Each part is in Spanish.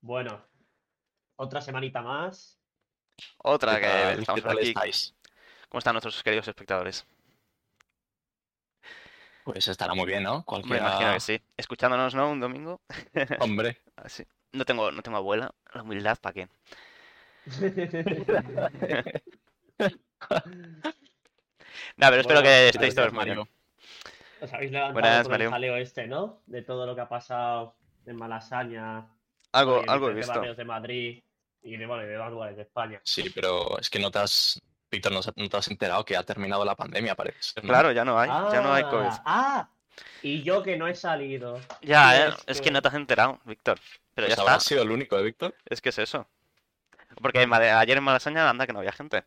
Bueno, otra semanita más. Otra ¿Qué que estamos ¿Qué tal aquí. estáis? ¿Cómo están nuestros queridos espectadores? Pues estará muy bien, ¿no? Me Cualquiera... imagino que sí. Escuchándonos, ¿no? Un domingo. Hombre. Así. No tengo, no tengo abuela. La humildad, ¿para qué? Nada, pero espero Bueno, que estéis todos muy bien. Os habéis levantado Buenas, con Mario. el jaleo este, ¿no? De todo lo que ha pasado en Malasaña. Algo, algo he visto. de Madrid y de, bueno, y de demás lugares de España. Sí, pero es que no te has... Víctor, no, no te has enterado que ha terminado la pandemia, parece. ser, ¿no? Claro, ya no hay, ya no hay COVID. Ah, ¡Ah! Y yo que no he salido. Ya, ¿eh? es Es que que- no te has enterado, Víctor. Pero Pues ya habrás está. sido el único, ¿eh, Víctor? Es que es eso. Porque ayer en Malasaña anda que no había gente.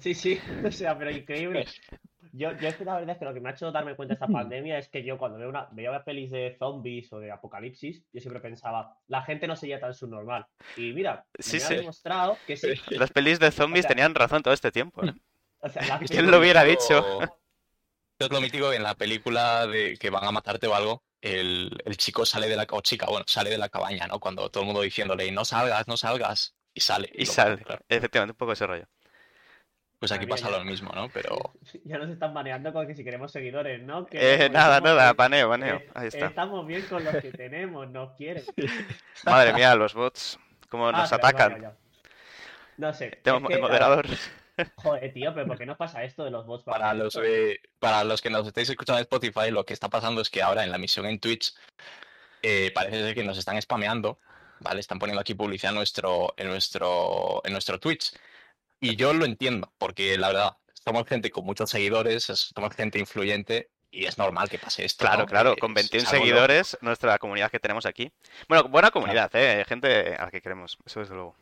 Sí, sí, o sea, pero increíble. Yo, yo es que la verdad es que lo que me ha hecho darme cuenta de esta pandemia es que yo cuando veo una, veía pelis de zombies o de apocalipsis, yo siempre pensaba, la gente no sería tan subnormal. Y mira, Sí, me sí. ha demostrado que sí. Las pelis de zombies sea- tenían razón todo este tiempo, ¿eh? O sea, la ¿Quién lo hubiera dicho? Es lo mítico en la película de que van a matarte o algo, el, el chico sale de la... o chica, bueno, sale de la cabaña, ¿no? Cuando todo el mundo diciéndole, no salgas, no salgas, y sale. Y sale. claro. Efectivamente, un poco ese rollo. Pues aquí pasa lo mismo, ¿no? Pero... Ya nos están baneando con que si queremos seguidores, ¿no? Que Eh, nada, nada, paneo, paneo. eh, Ahí está. Estamos bien con los que tenemos, nos quieren. Madre mía, los bots, cómo Ah, nos vaya, atacan. No sé. Tenemos es que, moderador. Joder, tío, pero ¿por qué nos pasa esto de los bots? Para los, esto? eh, para los que nos estáis escuchando en Spotify, lo que está pasando es que ahora en la emisión en Twitch eh, parece ser que nos están spameando, ¿vale? Están poniendo aquí publicidad en nuestro, en nuestro, en nuestro Twitch. Y yo lo entiendo, porque la verdad, somos gente con muchos seguidores, es- somos gente influyente y es normal que pase esto. Claro, ¿no? claro, con es- 21 es algo seguidores, nuestra comunidad que tenemos aquí. Bueno, buena comunidad, ¿eh? Gente a la que queremos, eso desde luego.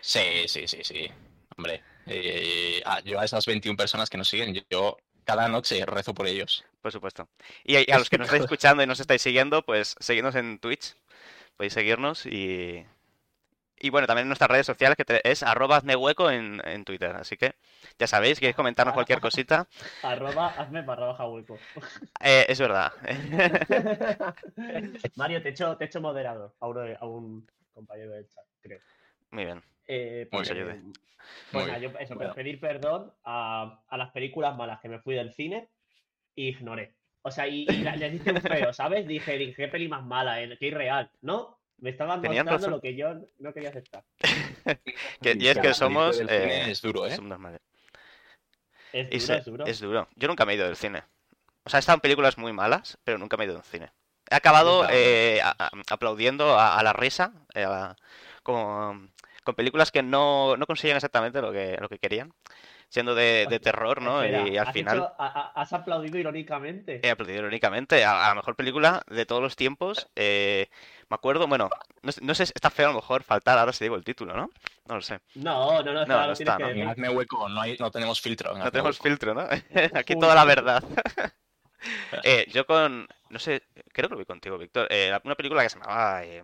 Sí, sí, sí, sí. Hombre, eh, yo a esas 21 personas que nos siguen, yo, cada noche rezo por ellos. Por supuesto. Y a, y a los que nos estáis escuchando y nos estáis siguiendo, pues seguidnos en Twitch. Podéis seguirnos y. Y bueno, también en nuestras redes sociales, que es arroba hazmehueco en, en Twitter. Así que ya sabéis, queréis comentarnos cualquier cosita. Arroba, hazme barra baja hueco. Eh, es verdad. Mario, te echo, te echo moderador a, uno de- a un compañero del chat, creo. Muy bien. Eh, Muy bien. Muy pues nada, bien. yo eso, Bueno. pedir perdón a, a las películas malas que me fui del cine y ignoré. O sea, y, y la- les dije un feo, ¿sabes? Dije, dije, qué peli más mala, eh, qué irreal. No, me estaban mostrando razón. lo que yo no quería aceptar. Que- y es que somos. eh, es duro, ¿eh? somos normales. Es duro, se- es duro. es duro. Yo nunca me he ido del cine. O sea, he estado en películas muy malas, pero nunca me he ido del cine. He acabado eh, a- a- aplaudiendo a, a la risa, eh, a- con, con películas que no, no consiguen exactamente lo que, lo que querían, siendo de, de terror, ¿no? Espera, y al ¿has final hecho- a- a- has aplaudido irónicamente. he aplaudido irónicamente a, a la mejor película de todos los tiempos. eh, me acuerdo, bueno, no, sé- no sé, está feo a lo mejor faltar ahora si digo el título, ¿no? No lo sé. No, no, no, No, ahora no tienes está, que ¿no? Hazme hueco no, hay, no tenemos filtro. No Hazme tenemos hueco. filtro, ¿no? Aquí toda la verdad. Eh, yo con, no sé, creo que lo vi contigo, Víctor, eh, una película que se llamaba eh,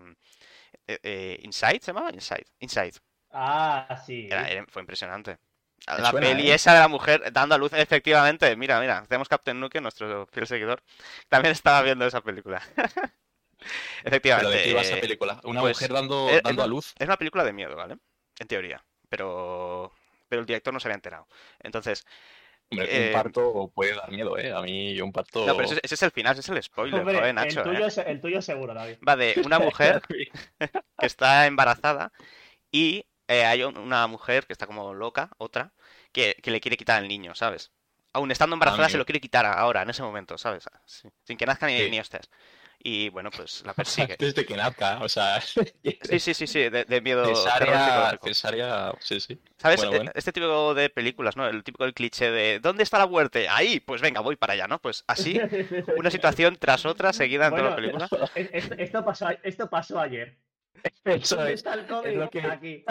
eh, eh, Inside, ¿se llamaba? Inside, Inside. Ah, sí. Era- era- fue impresionante. La suena, peli ¿eh? esa de la mujer dando a luz, efectivamente, mira, mira, tenemos Captain Nuke, nuestro fiel seguidor, también estaba viendo esa película. ¿Pero Efectivamente. de qué iba esa eh, película? ¿Una pues, mujer dando, es- es dando a luz? Es una película de miedo, ¿vale? En teoría, pero, pero el director no se había enterado. Entonces, Hombre, eh, un parto puede dar miedo, ¿eh? A mí un parto... no, pero ese, ese es el final, ese es el spoiler, Hombre, joder, el, Nacho, tuyo, ¿eh? el tuyo seguro, David. Va de una mujer que está embarazada y eh, hay un- una mujer que está como loca, otra, que, que le quiere quitar al niño, ¿sabes? Aún estando embarazada se lo quiere quitar ahora, en ese momento, ¿sabes? Sí, Sin que nazca ni, Sí. ni hostias. Y bueno, pues la persigue. Antes de que nazca, o sea... Sí, sí, sí, sí, de, de miedo cesárea, cesárea... Sí, sí. ¿Sabes? Bueno, bueno. Este tipo de películas, ¿no? El típico del cliché de ¿dónde está la muerte? Ahí, pues venga, voy para allá, ¿no? Pues así, una situación tras otra seguida en toda la Bueno, película. es- Esto, esto pasó, esto pasó ayer. Eso ¿Dónde es, está el código? lo que- Aquí.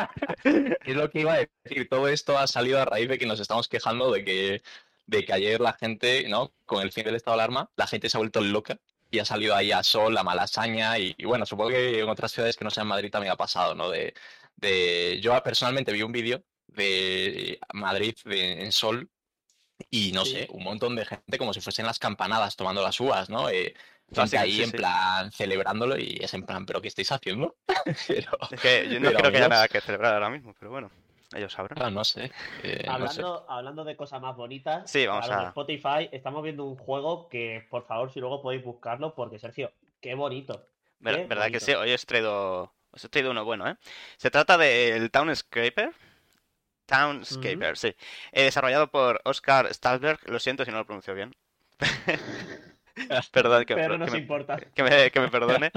es lo que iba a decir. Todo esto ha salido a raíz de que nos estamos quejando de que, de que ayer la gente, ¿no? Con el fin del estado de alarma, la gente se ha vuelto loca y ha salido ahí a Sol, a Malasaña y, y bueno, supongo que en otras ciudades que no sean Madrid también ha pasado, ¿no? De, de... Yo personalmente vi un vídeo de Madrid de- en Sol y no Sí. sé, un montón de gente como si fuesen las campanadas tomando las uvas, ¿no? Eh, gente ahí sí, en plan celebrándolo y es en plan, ¿pero qué estáis haciendo? pero, Es que yo no pero, creo que haya nada que celebrar ahora mismo, pero bueno, ellos sabrán. ah, no sé. eh, no sé. Hablando, hablando de cosas más bonitas, Sí, vamos a- de Spotify, estamos viendo un juego que, por favor, si luego podéis buscarlo, porque Sergio, qué bonito. Ver- Qué ¿Verdad que sí? Hoy os he traído, os he traído uno bueno, ¿eh? Se trata del Townscaper. Townscaper, sí. Eh, desarrollado por Oscar Stalberg. Lo siento si no lo pronuncio bien. Perdón, que, Pero que nos me, importa. que me- que me perdone.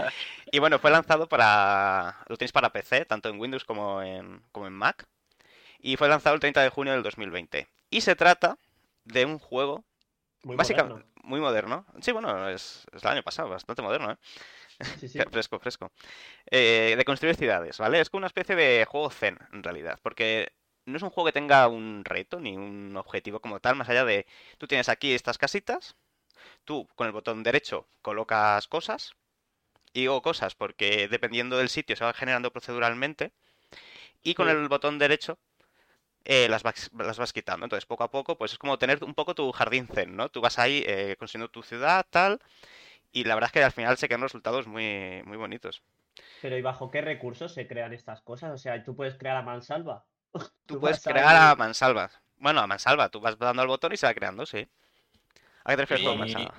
Y bueno, fue lanzado para... Lo tenéis para PC, tanto en Windows como en, como en Mac. Y fue lanzado el 30 de junio del 2020. Y se trata de un juego Muy básicamente moderno. muy moderno. Sí, bueno, es, es el año pasado, bastante moderno, ¿eh? Sí, sí. Fresco, fresco. Eh, de construir ciudades, ¿vale? Es como una especie de juego zen, en realidad, porque no es un juego que tenga un reto ni un objetivo como tal, más allá de tú tienes aquí estas casitas, tú con el botón derecho colocas cosas, y digo cosas porque dependiendo del sitio se va generando proceduralmente, y con Sí. el botón derecho eh, las, vas, las vas quitando. Entonces, poco a poco, pues es como tener un poco tu jardín zen, ¿no? Tú vas ahí eh, construyendo tu ciudad, tal, y la verdad es que al final se quedan resultados muy, muy bonitos. Pero ¿y bajo qué recursos se crean estas cosas? O sea, tú puedes crear a mansalva. Tú puedes crear a mansalva. Bueno, a mansalva, tú vas dando al botón y se va creando, sí. ¿A qué te refieres con mansalva?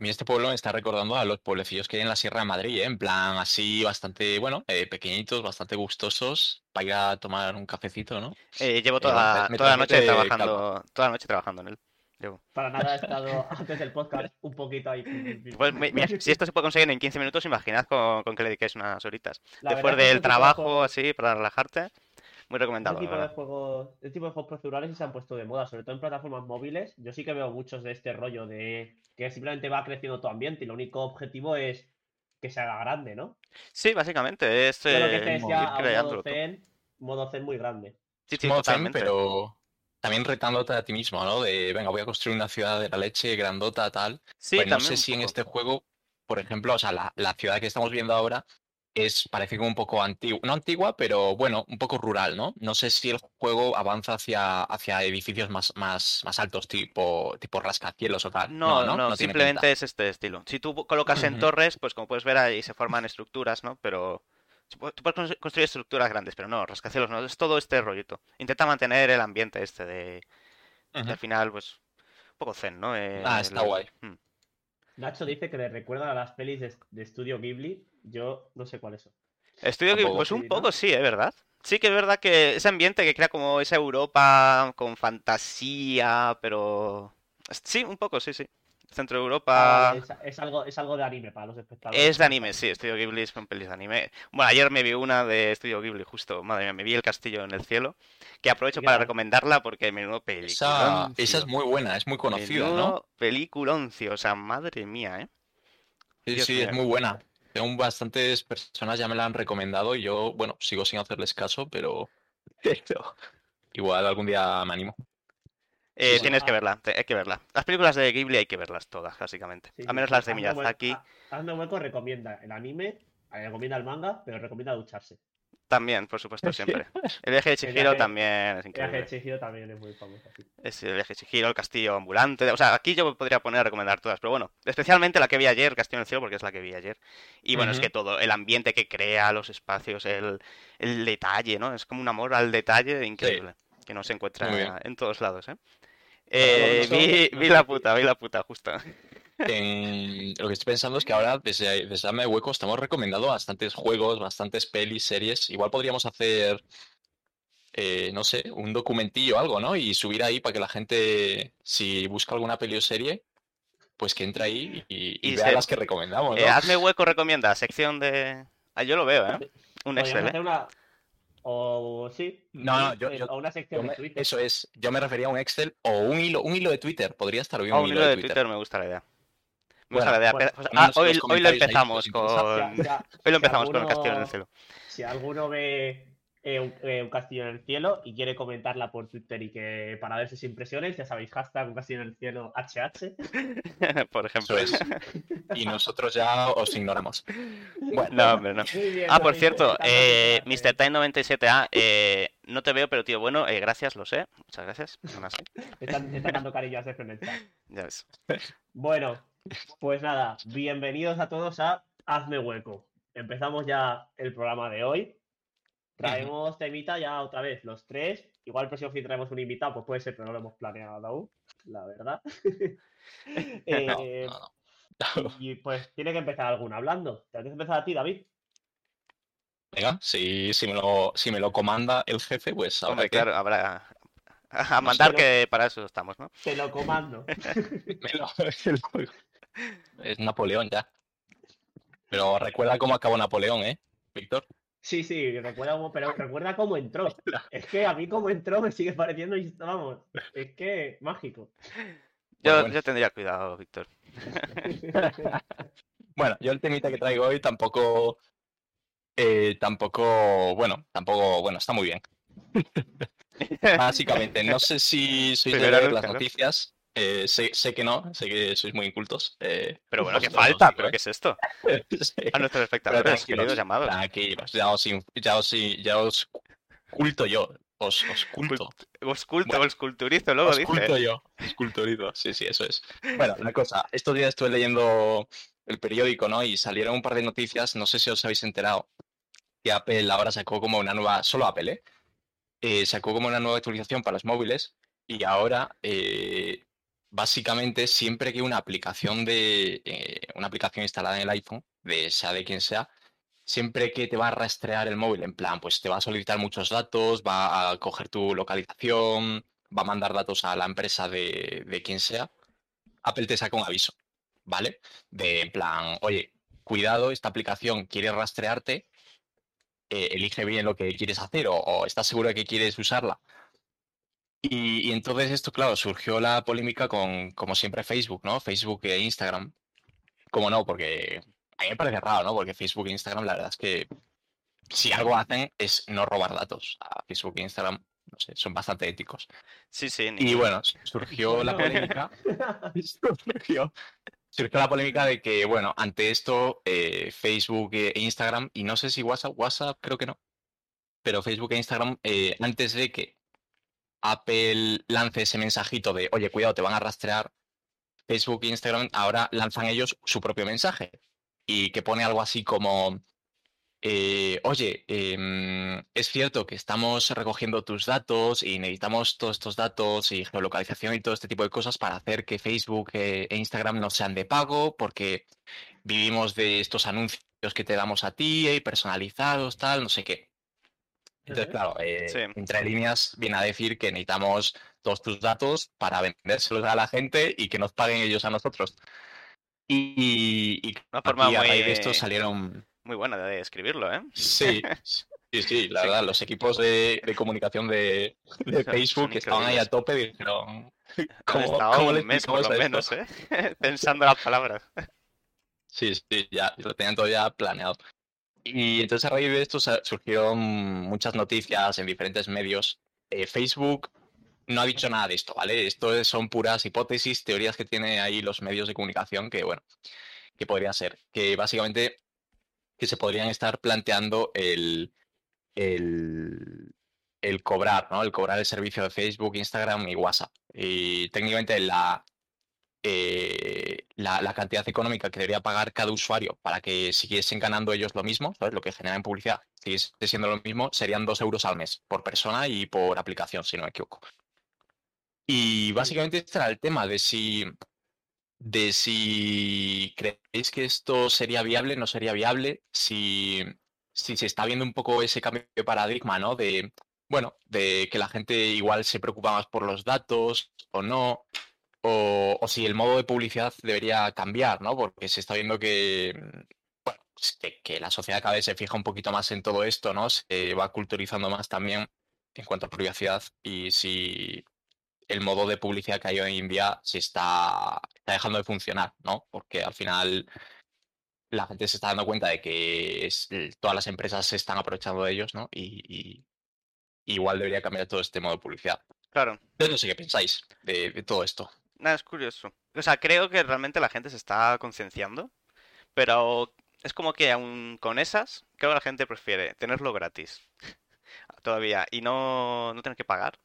A mí este pueblo me está recordando a los pueblecillos que hay en la Sierra de Madrid, ¿eh? En plan así bastante, bueno, eh, pequeñitos, bastante gustosos, para ir a tomar un cafecito, ¿no? Eh, llevo Eh, toda, toda la noche trabajando, toda la noche trabajando en él. Llevo. Para nada he estado antes del podcast un poquito ahí. Pues mi- mira, si esto se puede conseguir en 15 minutos, imaginad con, con que le dediquéis unas horitas. La Después del trabajo, así, para relajarte, muy recomendado, la tipo de juegos, este tipo de juegos procedurales se han puesto de moda, sobre todo en plataformas móviles. Yo sí que veo muchos de este rollo de que simplemente va creciendo tu ambiente y lo único objetivo es que se haga grande, ¿no? Sí, básicamente, es lo que eh, te ir decía, a un modo zen, modo zen muy grande. Sí, sí, Modo zen, pero también retándote a ti mismo, ¿no? De, venga, voy a construir una ciudad de la leche grandota, tal. Sí, pues no sé si en este juego, por ejemplo, o sea, la, la ciudad que estamos viendo ahora es, parece como un poco antigua, no antigua, pero bueno, un poco rural, ¿no? No sé si el juego avanza hacia, hacia edificios más, más, más altos, tipo, tipo rascacielos o tal. No, no, no, simplemente es este estilo. Si tú colocas en torres, pues como puedes ver ahí se forman estructuras, ¿no? Pero tú pu- tú puedes cons- construir estructuras grandes, pero no, rascacielos no, es todo este rollito. Intenta mantener el ambiente este de, al final, pues, un poco zen, ¿no? Eh, Ah, está el- guay. Mm. Nacho dice que le recuerdan a las pelis de, de Estudio Ghibli. Yo no sé cuáles son. Estudio Tampoco pues un poco sí, es verdad. Sí que es verdad que ese ambiente que crea como esa Europa con fantasía, pero... Sí, un poco, sí, sí. Centro de Ah, Europa... vale, es, es algo, es algo de anime para los espectadores. Es de anime, sí, Estudio Ghibli son pelis de anime. Bueno, ayer me vi una de Estudio Ghibli, justo, madre mía, me vi El Castillo en el Cielo, que aprovecho ¿Y qué para recomendarla porque menudo Esa, peliculón. esa es muy buena, es muy conocida, ¿no? Peliculoncio, o sea, madre mía, ¿eh? Sí, Dios sí, mío. es muy buena. Tengo bastantes personas ya me la han recomendado y yo, bueno, sigo sin hacerles caso, pero, pero igual algún día me animo. Eh, bueno, tienes que ah. verla, te- hay que verla. Las películas de Ghibli hay que verlas todas, básicamente. Sí, A menos sí, las de Miyazaki. Ha- Hazme hueco recomienda el anime, eh, recomienda el manga, pero recomienda ducharse. También, por supuesto, siempre. El viaje de Chihiro viaje- también es El viaje de increíble. Chihiro también es muy famoso. sí. Es el viaje de Chihiro, el castillo ambulante. O sea, aquí yo podría poner a recomendar todas, pero bueno, especialmente la que vi ayer, Castillo en el Cielo, porque es la que vi ayer. Y bueno, es que todo, el ambiente que crea, los espacios, el, el detalle, ¿no? Es como un amor al detalle increíble, que no se encuentra en todos lados, ¿eh? Eh, vi, vi la puta, vi la puta, justo. En- lo que estoy pensando es que ahora desde, desde Dame Hueco estamos recomendando bastantes juegos, bastantes pelis, series. Igual podríamos hacer, eh, no sé, un documentillo o algo, ¿no? Y subir ahí para que la gente, si busca alguna peli o serie, pues que entre ahí y, y Y vea se- las que recomendamos, Eh, ¿no? hazme hueco, recomienda, sección de... Ah, yo lo veo, ¿eh? Un Excel, ¿eh? hacer una. O sí. No, no, yo- eh, yo- o una Yo sección me- de Twitter. eso es, yo me refería a un Excel o un hilo, un hilo de Twitter. Podría estar bien un hilo de Twitter. Twitter. me gusta la idea. Me Bueno, gusta la idea. bueno, pues, ah, hoy, lo ahí empezamos con... Hoy lo si empezamos con el Castillo en el Cielo. Si alguno ve eh, un, eh, un castillo en el cielo y quiere comentarla por Twitter y que para ver sus impresiones, ya sabéis, hashtag un castillo en el cielo HH. Por ejemplo. Eso es. Y nosotros ya os ignoramos. Bueno, No, hombre, no. Bien, Ah, por cierto, eh, en clase. MrTime97A, eh, no te veo, pero tío, bueno, eh, gracias, lo sé. Muchas gracias. Aún así, Están, están dando cariño a ya ves. Bueno, Pues nada, bienvenidos a todos a Hazme Hueco. Empezamos ya el programa de hoy. Traemos temita ya otra vez, los tres. Igual el próximo fin traemos un invitado, pues puede ser, pero no lo hemos planeado aún, la verdad. Eh, No, no, no. y pues tiene que empezar alguno hablando. ¿Te que empezar a ti, David? Venga, si, si, me lo, si me lo comanda el jefe, pues habrá Hombre, que- claro, habrá. A mandar que para eso estamos, ¿no? Te lo comando. me lo- me lo- Es Napoleón ya. Pero recuerda cómo acabó Napoleón, ¿eh, Víctor? Sí, sí, recuerda cómo, pero recuerda cómo entró. Es que a mí cómo entró me sigue pareciendo, vamos, es que mágico. Yo, bueno. yo tendría cuidado, Víctor. Bueno, yo el temita que traigo hoy tampoco. eh, tampoco. Bueno, tampoco. Bueno, está muy bien. Básicamente, no sé si sois de vez, las noticias. Eh, sé, sé que no, sé que sois muy incultos. eh, Pero bueno, ¿qué vosotros os falta? ¿Pero ¿eh? qué es esto? Sí. A nuestros espectadores, queridos llamados. Tranquilos, ya os, ya os, ya os culto yo. Os, os culto. Os culto, Bueno, os culturizo, luego Os dice. culto yo. Os culturizo. Sí, sí, eso es. Bueno, una cosa. Estos días estuve leyendo el periódico, ¿no? Y salieron un par de noticias. No sé si os habéis enterado. Que Apple ahora sacó como una nueva. Solo Apple, ¿eh? Eh, sacó como una nueva actualización para los móviles. Y ahora. eh, Básicamente, siempre que una aplicación de. eh, una aplicación instalada en el iPhone, de sea de quien sea, siempre que te va a rastrear el móvil, en plan, pues te va a solicitar muchos datos, va a coger tu localización, va a mandar datos a la empresa de, de quien sea, Apple te saca un aviso, ¿vale? De en plan, oye, cuidado, esta aplicación quiere rastrearte, eh, elige bien lo que quieres hacer o, o estás seguro de que quieres usarla. Y, y entonces esto, claro, surgió la polémica con, como siempre, Facebook, ¿no? Facebook e Instagram. ¿Cómo no? Porque a mí me parece raro, ¿no? Porque Facebook e Instagram, la verdad es que si algo hacen es no robar datos. A Facebook e Instagram, no sé, son bastante éticos. Sí, sí. ni- Y bueno, surgió la polémica. surgió, surgió la polémica de que, bueno, ante esto, eh, Facebook e Instagram, y no sé si WhatsApp, WhatsApp creo que no, pero Facebook e Instagram, eh, antes de que Apple lance ese mensajito de, oye, cuidado, te van a rastrear, Facebook e Instagram ahora lanzan ellos su propio mensaje y que pone algo así como, eh, oye, em, es cierto que estamos recogiendo tus datos y necesitamos todos estos datos y geolocalización y todo este tipo de cosas para hacer que Facebook eh, e Instagram no sean de pago porque vivimos de estos anuncios que te damos a ti y personalizados, tal, no sé qué. Entonces, claro, eh, Sí. entre líneas viene a decir que necesitamos todos tus datos para vendérselos a la gente y que nos paguen ellos a nosotros. Y, y Una forma aquí, a raíz de muy- esto salieron Muy buena de escribirlo, ¿eh? Sí, sí, sí, la Sí. verdad, los equipos de, de comunicación de, de Son- Facebook son que estaban ahí a tope dijeron, Han ¿cómo, cómo le un mes por lo menos, ¿eh? Pensando las palabras. Sí, sí, ya lo tenían todo ya planeado. Y entonces a raíz de esto surgieron muchas noticias en diferentes medios. Eh, Facebook no ha dicho nada de esto, ¿vale? Esto es- son puras hipótesis, teorías que tienen ahí los medios de comunicación que, bueno, que podría ser. Que básicamente que se podrían estar planteando el, el, el cobrar, ¿no? El cobrar el servicio de Facebook, Instagram y WhatsApp. Y técnicamente la, eh, la, la cantidad económica que debería pagar cada usuario para que siguiesen ganando ellos lo mismo, ¿sabes? Lo que generan en publicidad siguiese siendo lo mismo, serían dos euros al mes por persona y por aplicación, si no me equivoco. Y básicamente este era el tema de si, de si creéis que esto sería viable, no sería viable, si, si se está viendo un poco ese cambio de paradigma, ¿no? De, bueno, de que la gente igual se preocupa más por los datos o no, o, o si el modo de publicidad debería cambiar, ¿no? Porque se está viendo que, mm, bueno, pues que, que la sociedad cada vez se fija un poquito más en todo esto, ¿no? Se va culturizando más también en cuanto a privacidad y si el modo de publicidad que hay hoy en día se está, está dejando de funcionar, ¿no? Porque al final la gente se está dando cuenta de que es- todas las empresas se están aprovechando de ellos, ¿no? Y, y- igual debería cambiar todo este modo de publicidad. Claro. Entonces no sé qué pensáis de, de todo esto. Nada, es curioso. O sea, creo que realmente la gente se está concienciando, pero es como que aún con esas, creo que la gente prefiere tenerlo gratis todavía y no, no tener que pagar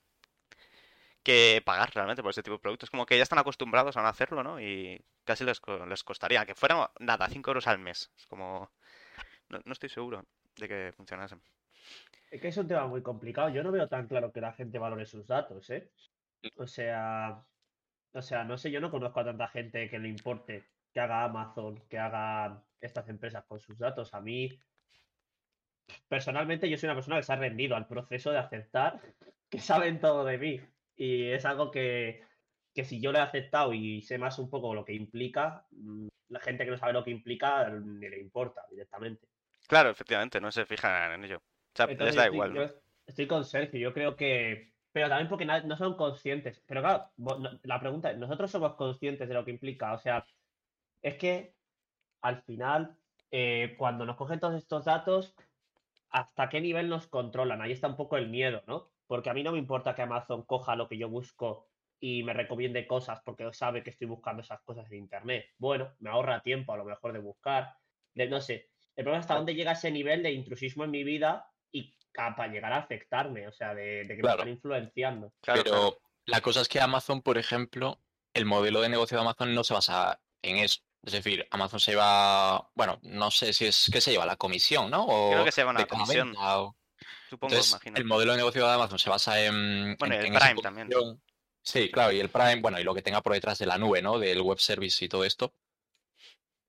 que pagar realmente por ese tipo de productos. Como que ya están acostumbrados a hacerlo, ¿no? Y casi les, les costaría. Que fuera, nada, 5 euros al mes. Es como... No, no estoy seguro de que funcionase. Es que es un tema muy complicado. Yo no veo tan claro que la gente valore sus datos, ¿eh? O sea, o sea, no sé, yo no conozco a tanta gente que le importe que haga Amazon, que haga estas empresas con sus datos. A mí, personalmente, yo soy una persona que se ha rendido al proceso de aceptar que saben todo de mí. Y es algo que, que si yo lo he aceptado y sé más un poco lo que implica, mm, la gente que no sabe lo que implica ni le importa directamente. Claro, efectivamente, no se fijan en ello. O sea, les Entonces, da yo estoy, igual, ¿no? yo estoy con Sergio, yo creo que. Pero también porque no son conscientes. Pero claro, la pregunta es: ¿nosotros somos conscientes de lo que implica? O sea, es que al final, eh, cuando nos cogen todos estos datos, ¿hasta qué nivel nos controlan? Ahí está un poco el miedo, ¿no? Porque a mí no me importa que Amazon coja lo que yo busco y me recomiende cosas porque sabe que estoy buscando esas cosas en internet. Bueno, me ahorra tiempo a lo mejor de buscar, de no sé. El problema es hasta dónde llega ese nivel de intrusismo en mi vida para llegar a afectarme, o sea, de, de que Claro. me están influenciando. Claro, Pero claro. la cosa es que Amazon, por ejemplo, el modelo de negocio de Amazon no se basa en eso. Es decir, Amazon se lleva, bueno, no sé si es que se lleva la comisión, ¿no? O Creo que se lleva una comisión. venta, o- Supongo, Entonces, imagino. el modelo de negocio de Amazon se basa en, Bueno, en- el en Prime también. Sí, claro, y el Prime, bueno, y lo que tenga por detrás de la nube, ¿no? Del web service y todo esto.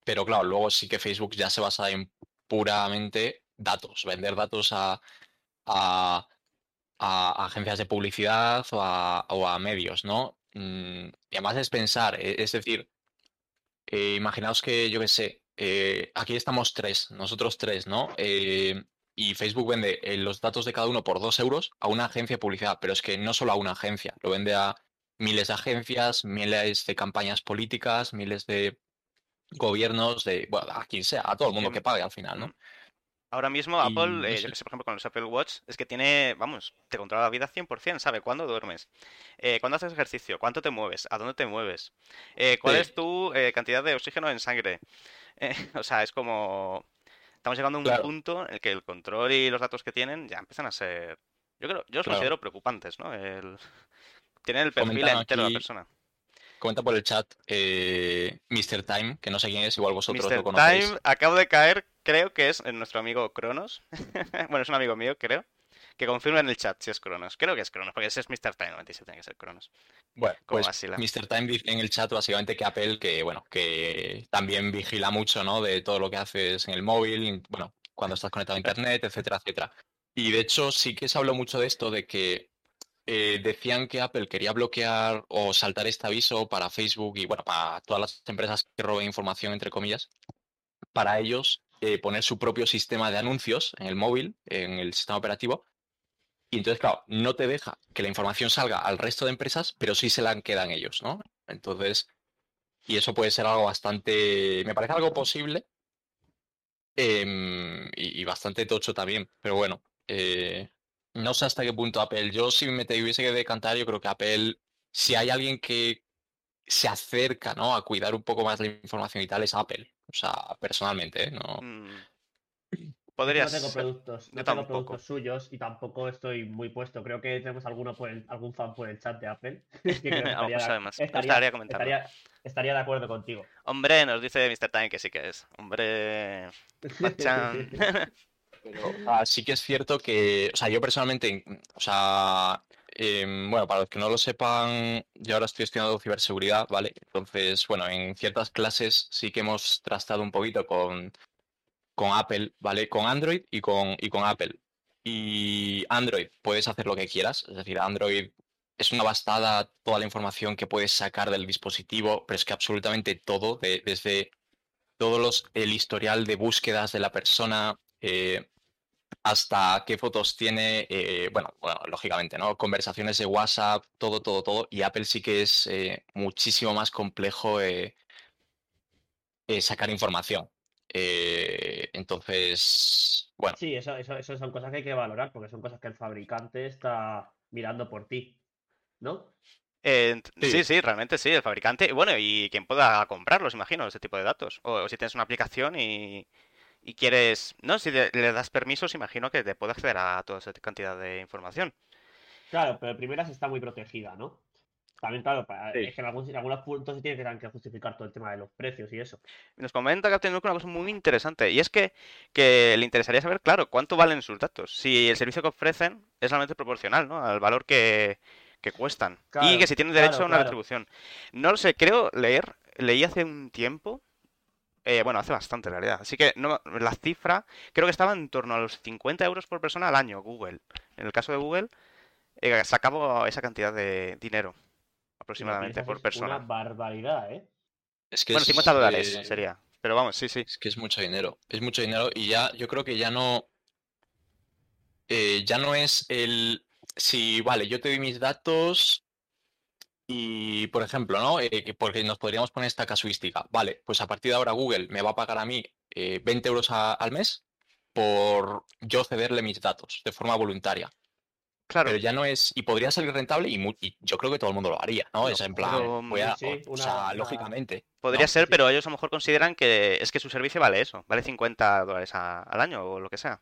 Pero claro, luego sí que Facebook ya se basa en puramente datos, vender datos a, a, a agencias de publicidad o a, o a medios, ¿no? Mm, y además es pensar, e- es decir, eh, imaginaos que, yo qué sé, eh, aquí estamos tres, nosotros tres, ¿no? Eh, y Facebook vende eh, los datos de cada uno por dos euros a una agencia de publicidad, pero es que no solo a una agencia, lo vende a miles de agencias, miles de campañas políticas, miles de gobiernos, de, bueno, a quien sea, a todo el mundo que pague al final, ¿no? Ahora mismo Apple, no eh, sé. yo que sé, por ejemplo, con los Apple Watch, es que tiene, vamos, te controla la vida 100%, sabe cuándo duermes, eh, cuándo haces ejercicio, cuánto te mueves, a dónde te mueves, eh, cuál Sí. es tu eh, cantidad de oxígeno en sangre. Eh, o sea, es como... Estamos llegando a un Claro. punto en el que el control y los datos que tienen ya empiezan a ser... Yo creo, yo los Claro. considero preocupantes, ¿no? El... Tienen el perfil Comentan entero de aquí- la persona. Comenta por el chat eh, Mr. Time, que no sé quién es, igual vosotros Mr. lo conocéis. Time, acabo de caer, creo que es nuestro amigo Cronos. bueno, es un amigo mío, creo. Que confirma en el chat si es Cronos. Creo que es Cronos, porque ese es Mr. Time 97, tiene que ser Cronos. Bueno, Como pues vacila. Mr. Time dice en el chat básicamente que Apple, que bueno, que también vigila mucho, ¿no? De todo lo que haces en el móvil, bueno, cuando estás conectado a internet, etcétera, etcétera. Y de hecho sí que se habló mucho de esto, de que eh, decían que Apple quería bloquear o saltar este aviso para Facebook y bueno, para todas las empresas que roben información, entre comillas, para ellos eh, poner su propio sistema de anuncios en el móvil, en el sistema operativo. Y entonces, claro, no te deja que la información salga al resto de empresas, pero sí se la quedan ellos, ¿no? Entonces, y eso puede ser algo bastante, me parece algo posible em, y, bastante tocho también, pero bueno, eh, no sé hasta qué punto Apple, yo si me tuviese que decantar, yo creo que Apple, si hay alguien que se acerca, ¿no? A cuidar un poco más la información y tal, es Apple, o sea, personalmente, ¿eh? No, Mm, Yo no tengo productos, no tengo productos suyos y tampoco estoy muy puesto. Creo que tenemos alguno por el- algún fan por el chat de Apple. que creo que Algo estaría, estaría- estaría de acuerdo contigo. Hombre, nos dice Mr. Time que sí que es. Hombre. Pero sí que es cierto que, o sea, yo personalmente, o sea, em, bueno, para los que no lo sepan, yo ahora estoy estudiando ciberseguridad, ¿vale? Entonces, bueno, en ciertas clases sí que hemos tratado un poquito con, con Apple, ¿vale? Con Android y con, y con Apple. Y Android, puedes hacer lo que quieras, es decir, Android es una bastada toda la información que puedes sacar del dispositivo, pero es que absolutamente todo, de- desde todos los, el historial de búsquedas de la persona, eh, hasta qué fotos tiene, eh, bueno, bueno, lógicamente, ¿no? Conversaciones de WhatsApp, todo, todo, todo. Y Apple sí que es eh, muchísimo más complejo eh, eh, sacar información. Eh, entonces, bueno, Sí, eso, eso, eso son cosas que hay que valorar porque son cosas que el fabricante está mirando por ti. ¿No? Eh, Sí. sí, sí, realmente sí, el fabricante. Y bueno, y quien pueda comprarlos, imagino, ese tipo de datos. O, o si tienes una aplicación y, y quieres. No, si le, le das permisos, imagino que te puede acceder a toda esa cantidad de información. Claro, pero primeras está muy protegida, ¿no? también, claro, para- Sí. es que en, algún- en algunos puntos se tiene que, justificar todo el tema de los precios y eso. Nos comenta Captain Luke una cosa muy interesante, y es que, que le interesaría saber, claro, cuánto valen sus datos. Si el servicio que ofrecen es realmente proporcional, ¿no? Al valor que, que cuestan. y que si tienen derecho claro, a una claro. retribución. No lo sé, creo leer, leí hace un tiempo, eh, bueno, hace bastante en realidad. Así que no, la cifra creo que estaba en torno a los 50 euros por persona al año, Google. En el caso de Google, eh, sacaba esa cantidad de dinero aproximadamente por es persona. Una barbaridad, ¿eh? Es que Bueno, es, 50 dólares eh, sería. Pero vamos, sí, sí. Es que es mucho dinero. Es mucho dinero y ya, yo creo que ya no. eh, ya no es el. Si, vale, yo te doy mis datos y, por ejemplo, ¿no? Eh, que porque nos podríamos poner esta casuística. Vale, pues a partir de ahora Google me va a pagar a mí eh, 20 euros a- al mes por yo cederle mis datos de forma voluntaria. Claro. Pero ya no es. Y podría salir rentable y, yo creo que todo el mundo lo haría, ¿no? Es en plan. pero, voy a- sí, o una- sea, una- lógicamente. Podría ¿no? ser, Sí. pero ellos a lo mejor consideran que es que su servicio vale eso, vale 50 dólares a- al año o lo que sea.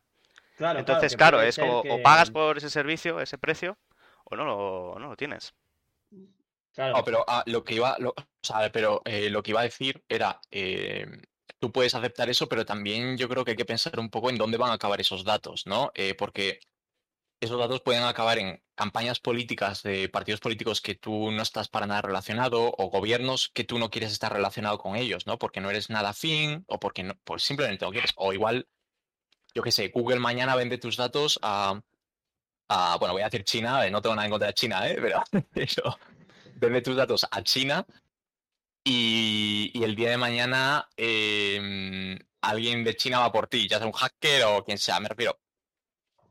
Claro, Entonces, claro, es como o pagas por ese servicio, ese precio, o no lo, o no lo tienes. No, pero ah, lo que iba, o sea, pero eh, lo que iba a decir era, eh, tú puedes aceptar eso, pero también yo creo que hay que pensar un poco en dónde van a acabar esos datos, ¿no? Eh, porque esos datos pueden acabar en campañas políticas de partidos políticos que tú no estás para nada relacionado o gobiernos que tú no quieres estar relacionado con ellos, ¿no? Porque no eres nada afín o porque no, pues simplemente no quieres. O igual, yo qué sé, Google mañana vende tus datos a, a- bueno, voy a decir China, no tengo nada en contra de China, ¿eh? Pero, pero vende tus datos a China y, y el día de mañana em, alguien de China va por ti, ya sea un hacker o quien sea, me refiero.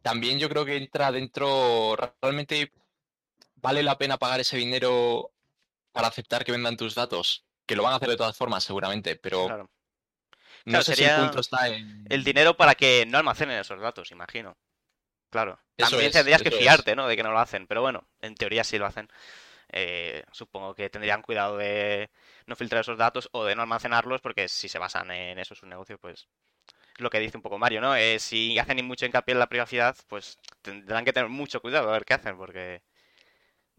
También yo creo que entra dentro, realmente vale la pena pagar ese dinero para aceptar que vendan tus datos, que lo van a hacer de todas formas seguramente, pero Claro. no Claro, sé si sería el punto está en... El dinero para que no almacenen esos datos, imagino. Claro. Eso También es, tendrías que es. fiarte, ¿no? De que no lo hacen, pero bueno, en teoría sí lo hacen. Eh, supongo que tendrían cuidado de no filtrar esos datos o de no almacenarlos, porque si se basan en eso su negocio, pues es lo que dice un poco Mario, ¿no? Eh, si hacen mucho hincapié en la privacidad, pues tendrán que tener mucho cuidado a ver qué hacen, porque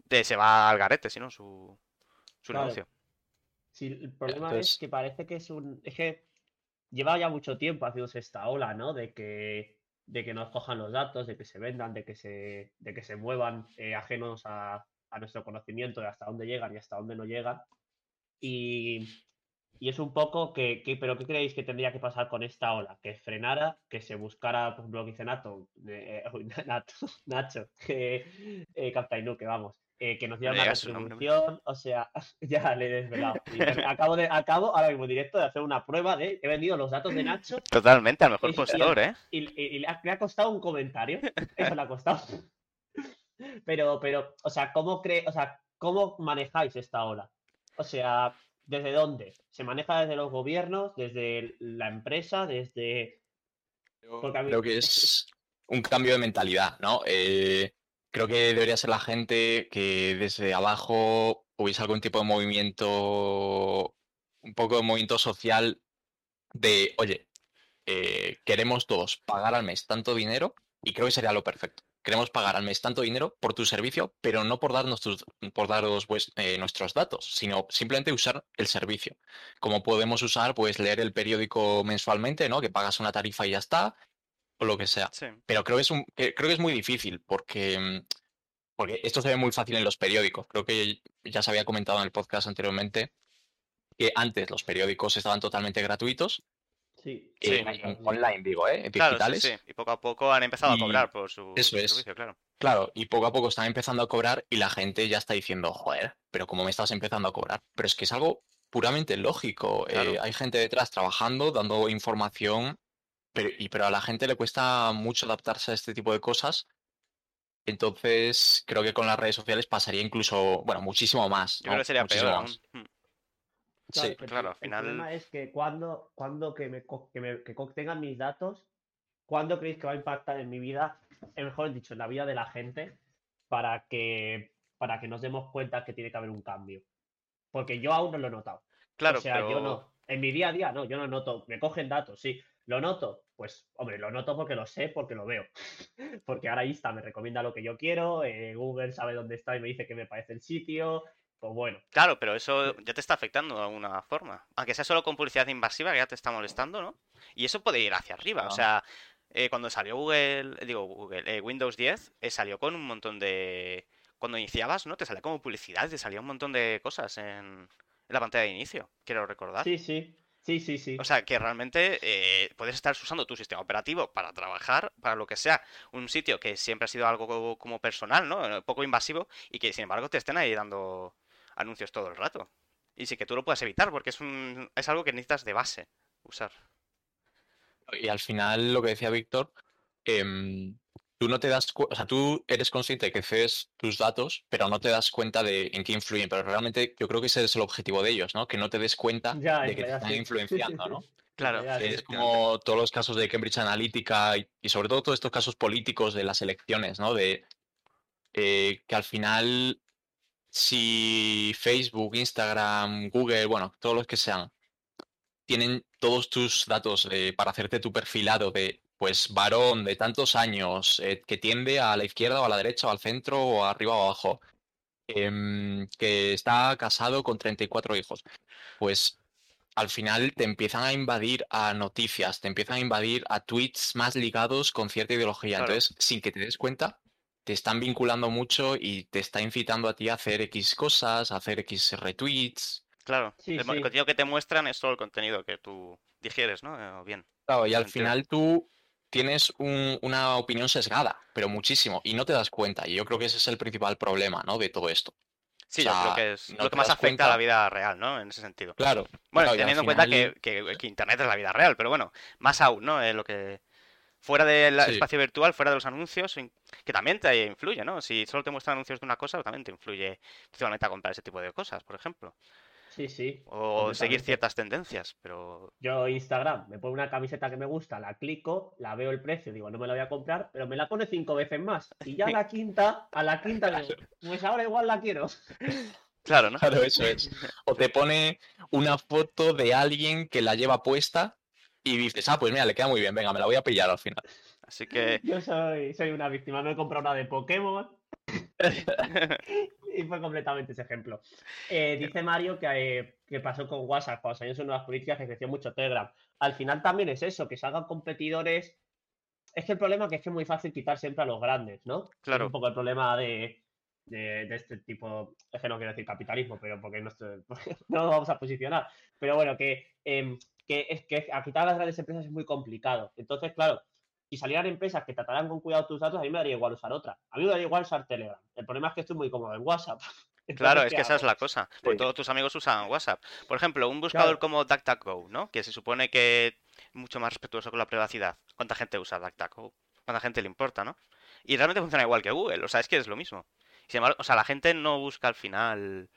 de- se va al garete, si no, su, su Claro. negocio. Sí, el problema Entonces- es que parece que es un. Es que lleva ya mucho tiempo haciéndose esta ola, ¿no? De que, de que nos cojan los datos, de que se vendan, de que se, de que se muevan eh, ajenos a, a nuestro conocimiento de hasta dónde llegan y hasta dónde no llegan. Y, y es un poco que, que- pero ¿qué creéis que tendría que pasar con esta ola? Que frenara, que se buscara, por ejemplo, lo que dice Nato, eh, uy, Nato, Nacho, que eh, Captain Nuke, vamos, eh, que nos diera No una retribución, o sea, ya le he desvelado. Acabo, de, acabo ahora mismo directo de hacer una prueba de he vendido los datos de Nacho Totalmente, al mejor postor, ¿eh? y, y- y le ha costado un comentario. Eso le ha costado. Pero, pero, o sea, ¿cómo cree, o sea, cómo manejáis esta ola? O sea, ¿desde dónde? ¿Se maneja desde los gobiernos, desde la empresa, desde Creo que es un cambio de mentalidad, ¿no? Eh, creo que debería ser la gente que desde abajo hubiese algún tipo de movimiento, un poco de movimiento social de, oye, eh, queremos todos pagar al mes tanto dinero y creo que sería lo perfecto. Queremos pagar al mes tanto dinero por tu servicio, pero no por darnos tus, por daros vues- eh, nuestros datos, sino simplemente usar el servicio. Como podemos usar, pues leer el periódico mensualmente, ¿no? Que pagas una tarifa y ya está, o lo que sea. Sí. Pero creo que es un, que- creo que es muy difícil porque, mm, porque esto se ve muy fácil en los periódicos. Creo que ya se había comentado en el podcast anteriormente que antes los periódicos estaban totalmente gratuitos, Sí, Sí. eh, en- online digo, ¿eh? Claro, digitales. sí, sí. Y poco a poco han empezado a cobrar por su eso es. servicio, claro. Claro, y poco a poco están empezando a cobrar y la gente ya está diciendo, joder, pero ¿cómo me estás empezando a cobrar? Pero es que es algo puramente lógico. eh, hay gente detrás trabajando, dando información, pero, y, pero a la gente le cuesta mucho adaptarse a este tipo de cosas. Entonces, creo que con las redes sociales pasaría incluso, bueno, muchísimo más. Yo ¿no? creo que sería Muchísimo peor más. aún. Claro, Sí, claro, el al final- problema es que cuando, cuando que me, que me- que tengan mis datos, ¿cuándo creéis que va a impactar en mi vida? eh, mejor dicho, en la vida de la gente, para que, para que nos demos cuenta que tiene que haber un cambio. Porque yo aún no lo he notado. Claro, o sea, pero yo no. En mi día a día, no, yo no noto. Me cogen datos, sí. ¿Lo noto? Pues, hombre, lo noto porque lo sé, porque lo veo. porque ahora Insta me recomienda lo que yo quiero, eh, Google sabe dónde está y me dice que me parece el sitio, pues bueno. Claro, pero eso ya te está afectando de alguna forma. Aunque sea solo con publicidad invasiva, que ya te está molestando, ¿no? Y eso puede ir hacia arriba. O Ah. sea, eh, cuando salió Google, digo, Google, eh, Windows 10, eh, salió con un montón de... Cuando iniciabas, ¿no? Te salía como publicidad, te salía un montón de cosas en, en la pantalla de inicio, quiero recordar. Sí, sí. Sí, sí, sí. O sea, que realmente eh, puedes estar usando tu sistema operativo para trabajar, para lo que sea, un sitio que siempre ha sido algo como, personal, ¿no? Eh, Poco invasivo y que sin embargo te estén ahí dando anuncios todo el rato. Y sí que tú lo puedes evitar porque es un es algo que necesitas de base usar. Y al final, lo que decía Víctor, em, tú no te das cuenta, o sea, tú eres consciente de que cedes tus datos, pero no te das cuenta de en qué influyen. Pero realmente yo creo que ese es el objetivo de ellos, ¿no? Que no te des cuenta Ya, de que te están sí. influenciando, ¿no? Claro. Es como todos los casos de Cambridge Analytica y, y sobre todo todos estos casos políticos de las elecciones, ¿no? De eh, que al final, si Facebook, Instagram, Google, bueno, todos los que sean, tienen todos tus datos eh, para hacerte tu perfilado de, pues, varón de tantos años, eh, que tiende a la izquierda o a la derecha o al centro o arriba o abajo, em, que está casado con 34 hijos, pues al final te empiezan a invadir a noticias, te empiezan a invadir a tweets más ligados con cierta ideología. Claro. Entonces, sin que te des cuenta, te están vinculando mucho y te está incitando a ti a hacer X cosas, a hacer X retweets. claro. Sí, el contenido que te muestran es todo el contenido que tú digieres, ¿no? Eh, o bien. Claro, y al Entiendo. final tú tienes un- una opinión sesgada, pero muchísimo, y no te das cuenta. Y yo creo que ese es el principal problema, ¿no? De todo esto. Sí, O yo creo que es no lo que más afecta a la vida real, ¿no? En ese sentido. Claro. Bueno, claro, teniendo en cuenta final- que, que- que Internet es la vida real, pero bueno, más aún, ¿no? Eh, lo que fuera del Sí. espacio virtual, fuera de los anuncios, que también te influye, ¿no? Si solo te muestran anuncios de una cosa, también te influye principalmente a comprar ese tipo de cosas, por ejemplo. Sí, sí. O seguir ciertas tendencias, pero Yo Instagram, me pone una camiseta que me gusta, la clico, la veo el precio, digo, no me la voy a comprar, pero me la pone cinco veces más. Y ya a la quinta, a la quinta pues ahora igual la quiero. claro, ¿no? Claro, eso es. O te pone una foto de alguien que la lleva puesta y dices, ah, pues mira, le queda muy bien, venga, me la voy a pillar al final. Así que Yo soy, soy una víctima, me he comprado una de Pokémon y fue completamente ese ejemplo. Eh, dice Mario que, eh, que pasó con WhatsApp, cuando salieron sus nuevas políticas, que creció mucho Telegram. Al final también es eso, que salgan competidores. Es que el problema es que es que es muy fácil quitar siempre a los grandes, ¿no? Es Claro. un poco el problema de, de, de este tipo, es que no quiero decir capitalismo, pero porque no, estoy- no lo vamos a posicionar. Pero bueno, que, em, que es que a quitar a las grandes empresas es muy complicado. Entonces, claro, si salieran empresas que trataran con cuidado tus datos, a mí me daría igual usar otra. A mí me daría igual usar Telegram. El problema es que estoy muy cómodo en WhatsApp. Claro, es ¿qué que esa es la cosa. Porque todos tus amigos usan WhatsApp. Por ejemplo, un buscador Claro. como DuckDuckGo, ¿no? Que se supone que es mucho más respetuoso con la privacidad. ¿Cuánta gente usa DuckDuckGo? ¿Cuánta gente le importa, no? Y realmente funciona igual que Google. O sea, es que es lo mismo. Sin embargo, o sea, la gente no busca al final.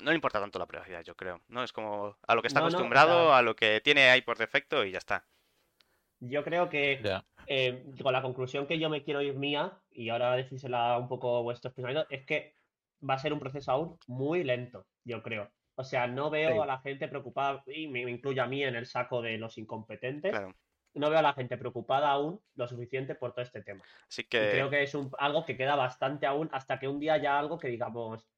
No le importa tanto la privacidad, yo creo. ¿No? Es como a lo que está No, no, o acostumbrado, a lo que tiene ahí por defecto y ya está. Yo creo que eh, con la conclusión que yo me quiero ir mía, y ahora decírsela un poco vuestros pensamientos, es que va a ser un proceso aún muy lento, yo creo. O sea, no veo Sí. a la gente preocupada, y me, me incluyo a mí en el saco de los incompetentes, Claro. no veo a la gente preocupada aún lo suficiente por todo este tema. Así Y creo que. que es un, algo que queda bastante aún hasta que un día haya algo que digamos.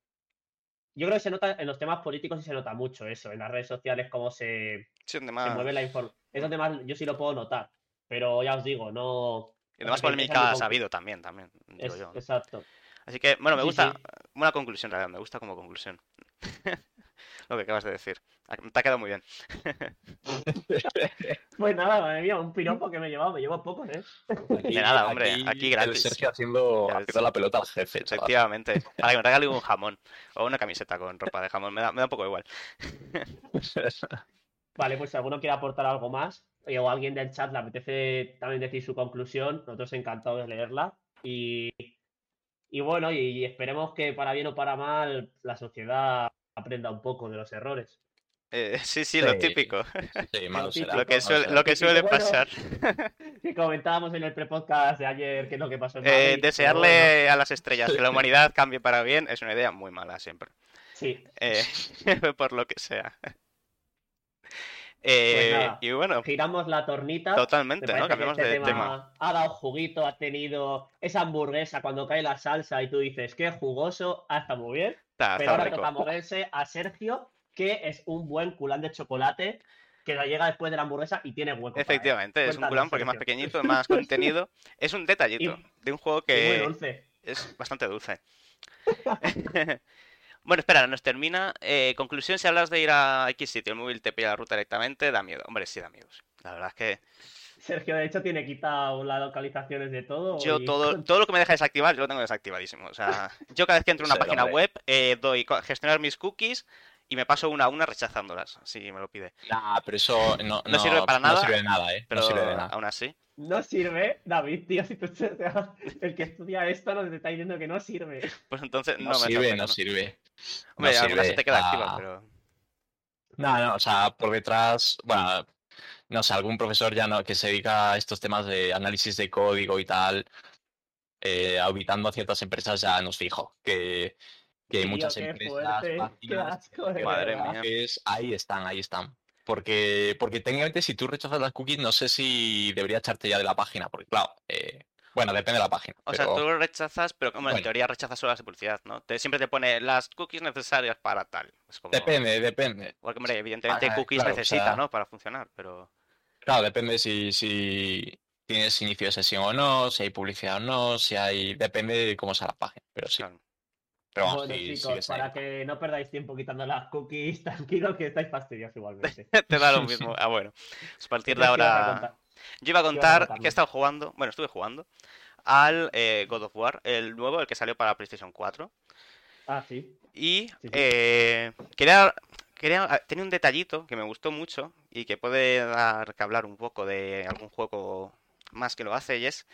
Yo creo que se nota en los temas políticos y se nota mucho eso, en las redes sociales, cómo se, Sí, mueve la información. Es donde más yo sí lo puedo notar. Pero ya os digo, no. y donde más porque empieza polémica ha habido también, también, digo Es- yo. exacto. Así que, bueno, me Sí, gusta. sí. Buena conclusión, realidad. Me gusta como conclusión. Lo que acabas de decir. Ha- Te ha quedado muy bien. Pues nada, madre mía, un piropo que me he llevado, me llevo pocos, ¿eh? Aquí- De nada, hombre, aquí el gratis. Sergio haciendo, haciendo la pelota al jefe. chaval. Efectivamente. Para que me regale un jamón. O una camiseta con ropa de jamón. Me da, me da un poco igual. Vale, pues si alguno quiere aportar algo más, eh, o alguien del chat le apetece también decir su conclusión, nosotros encantados de leerla. Y, y bueno, y, y esperemos que para bien o para mal la sociedad aprenda un poco de los errores. Eh, sí, sí, lo Sí. típico. Sí, malo será, Lo que suele, será. lo que Típico, suele bueno. pasar. Que comentábamos en el prepodcast de ayer qué es lo que pasó en Eh, Madrid, desearle a las estrellas que la humanidad cambie para bien es una idea muy mala siempre. sí, Eh, por lo que sea. Eh, nada. y bueno, Giramos la tornita. totalmente, Me ¿no? que Cambiamos este de tema, tema. Ha dado juguito, ha tenido esa hamburguesa cuando cae la salsa y tú dices, qué jugoso, ha estado muy bien. Está, Pero ahora rico. toca moverse a Sergio, que es un buen culán de chocolate que lo llega después de la hamburguesa y tiene hueco. Efectivamente, es un culán porque es más pequeñito, más contenido. Es un detallito de un juego Y muy que dulce. es bastante dulce. Bueno, espera, nos termina. Eh, conclusión, si hablas de ir a X sitio, el móvil te pilla la ruta directamente, da miedo. Hombre, sí da miedo. La verdad es que Sergio, de hecho, tiene quitado las localizaciones de todo. yo y- todo, todo lo que me deja desactivar, yo lo tengo desactivadísimo. O sea, yo cada vez que entro en una Sí, página hombre. web, eh, doy gestionar mis cookies y me paso una a una rechazándolas, si me lo pide. Nah, pero eso no, No sirve para no nada, sirve de nada, ¿eh? Pero no sirve de nada. aún así. No sirve, David, tío, si tú el que estudia esto nos está diciendo que no sirve. Pues entonces no, No, me sirve, no sirve. Hombre, no alguna se sirve. te queda Ah, activa, pero. No, no, o sea, por detrás, bueno, no sé, algún profesor ya no, que se dedica a estos temas de análisis de código y tal, eh, auditando a ciertas empresas ya nos dijo que, que hay Tío, muchas qué empresas, fuerte, páginas, Madre mía. es- ahí están, ahí están. Porque, porque técnicamente si tú rechazas las cookies, no sé si debería echarte ya de la página, porque claro, eh, bueno, depende de la página. O sea, tú lo rechazas, pero como en teoría rechazas solo las de publicidad, ¿no? Te, siempre te pone las cookies necesarias para tal. Es como... Depende, depende. Porque, hombre, evidentemente Ah, cookies claro, o necesita, sea- ¿no? Para funcionar, pero... Claro, depende si, si tienes inicio de sesión o no, si hay publicidad o no, si hay. Depende de cómo sea la página. Pero sí. claro. Pero vamos, Bueno, sí, chicos, ahí. para que no perdáis tiempo quitando las cookies, tranquilos que estáis fastidiosos igualmente. Te da lo mismo. Ah, bueno. Pues a partir de Entonces, Yo iba a contar que he estado jugando, bueno, estuve jugando al eh, God of War, el nuevo, el que salió para PlayStation 4. Ah, sí. Y sí. eh, quería, quería, ah, tenía un detallito que me gustó mucho y que puede dar que hablar un poco de algún juego más que lo hace, y es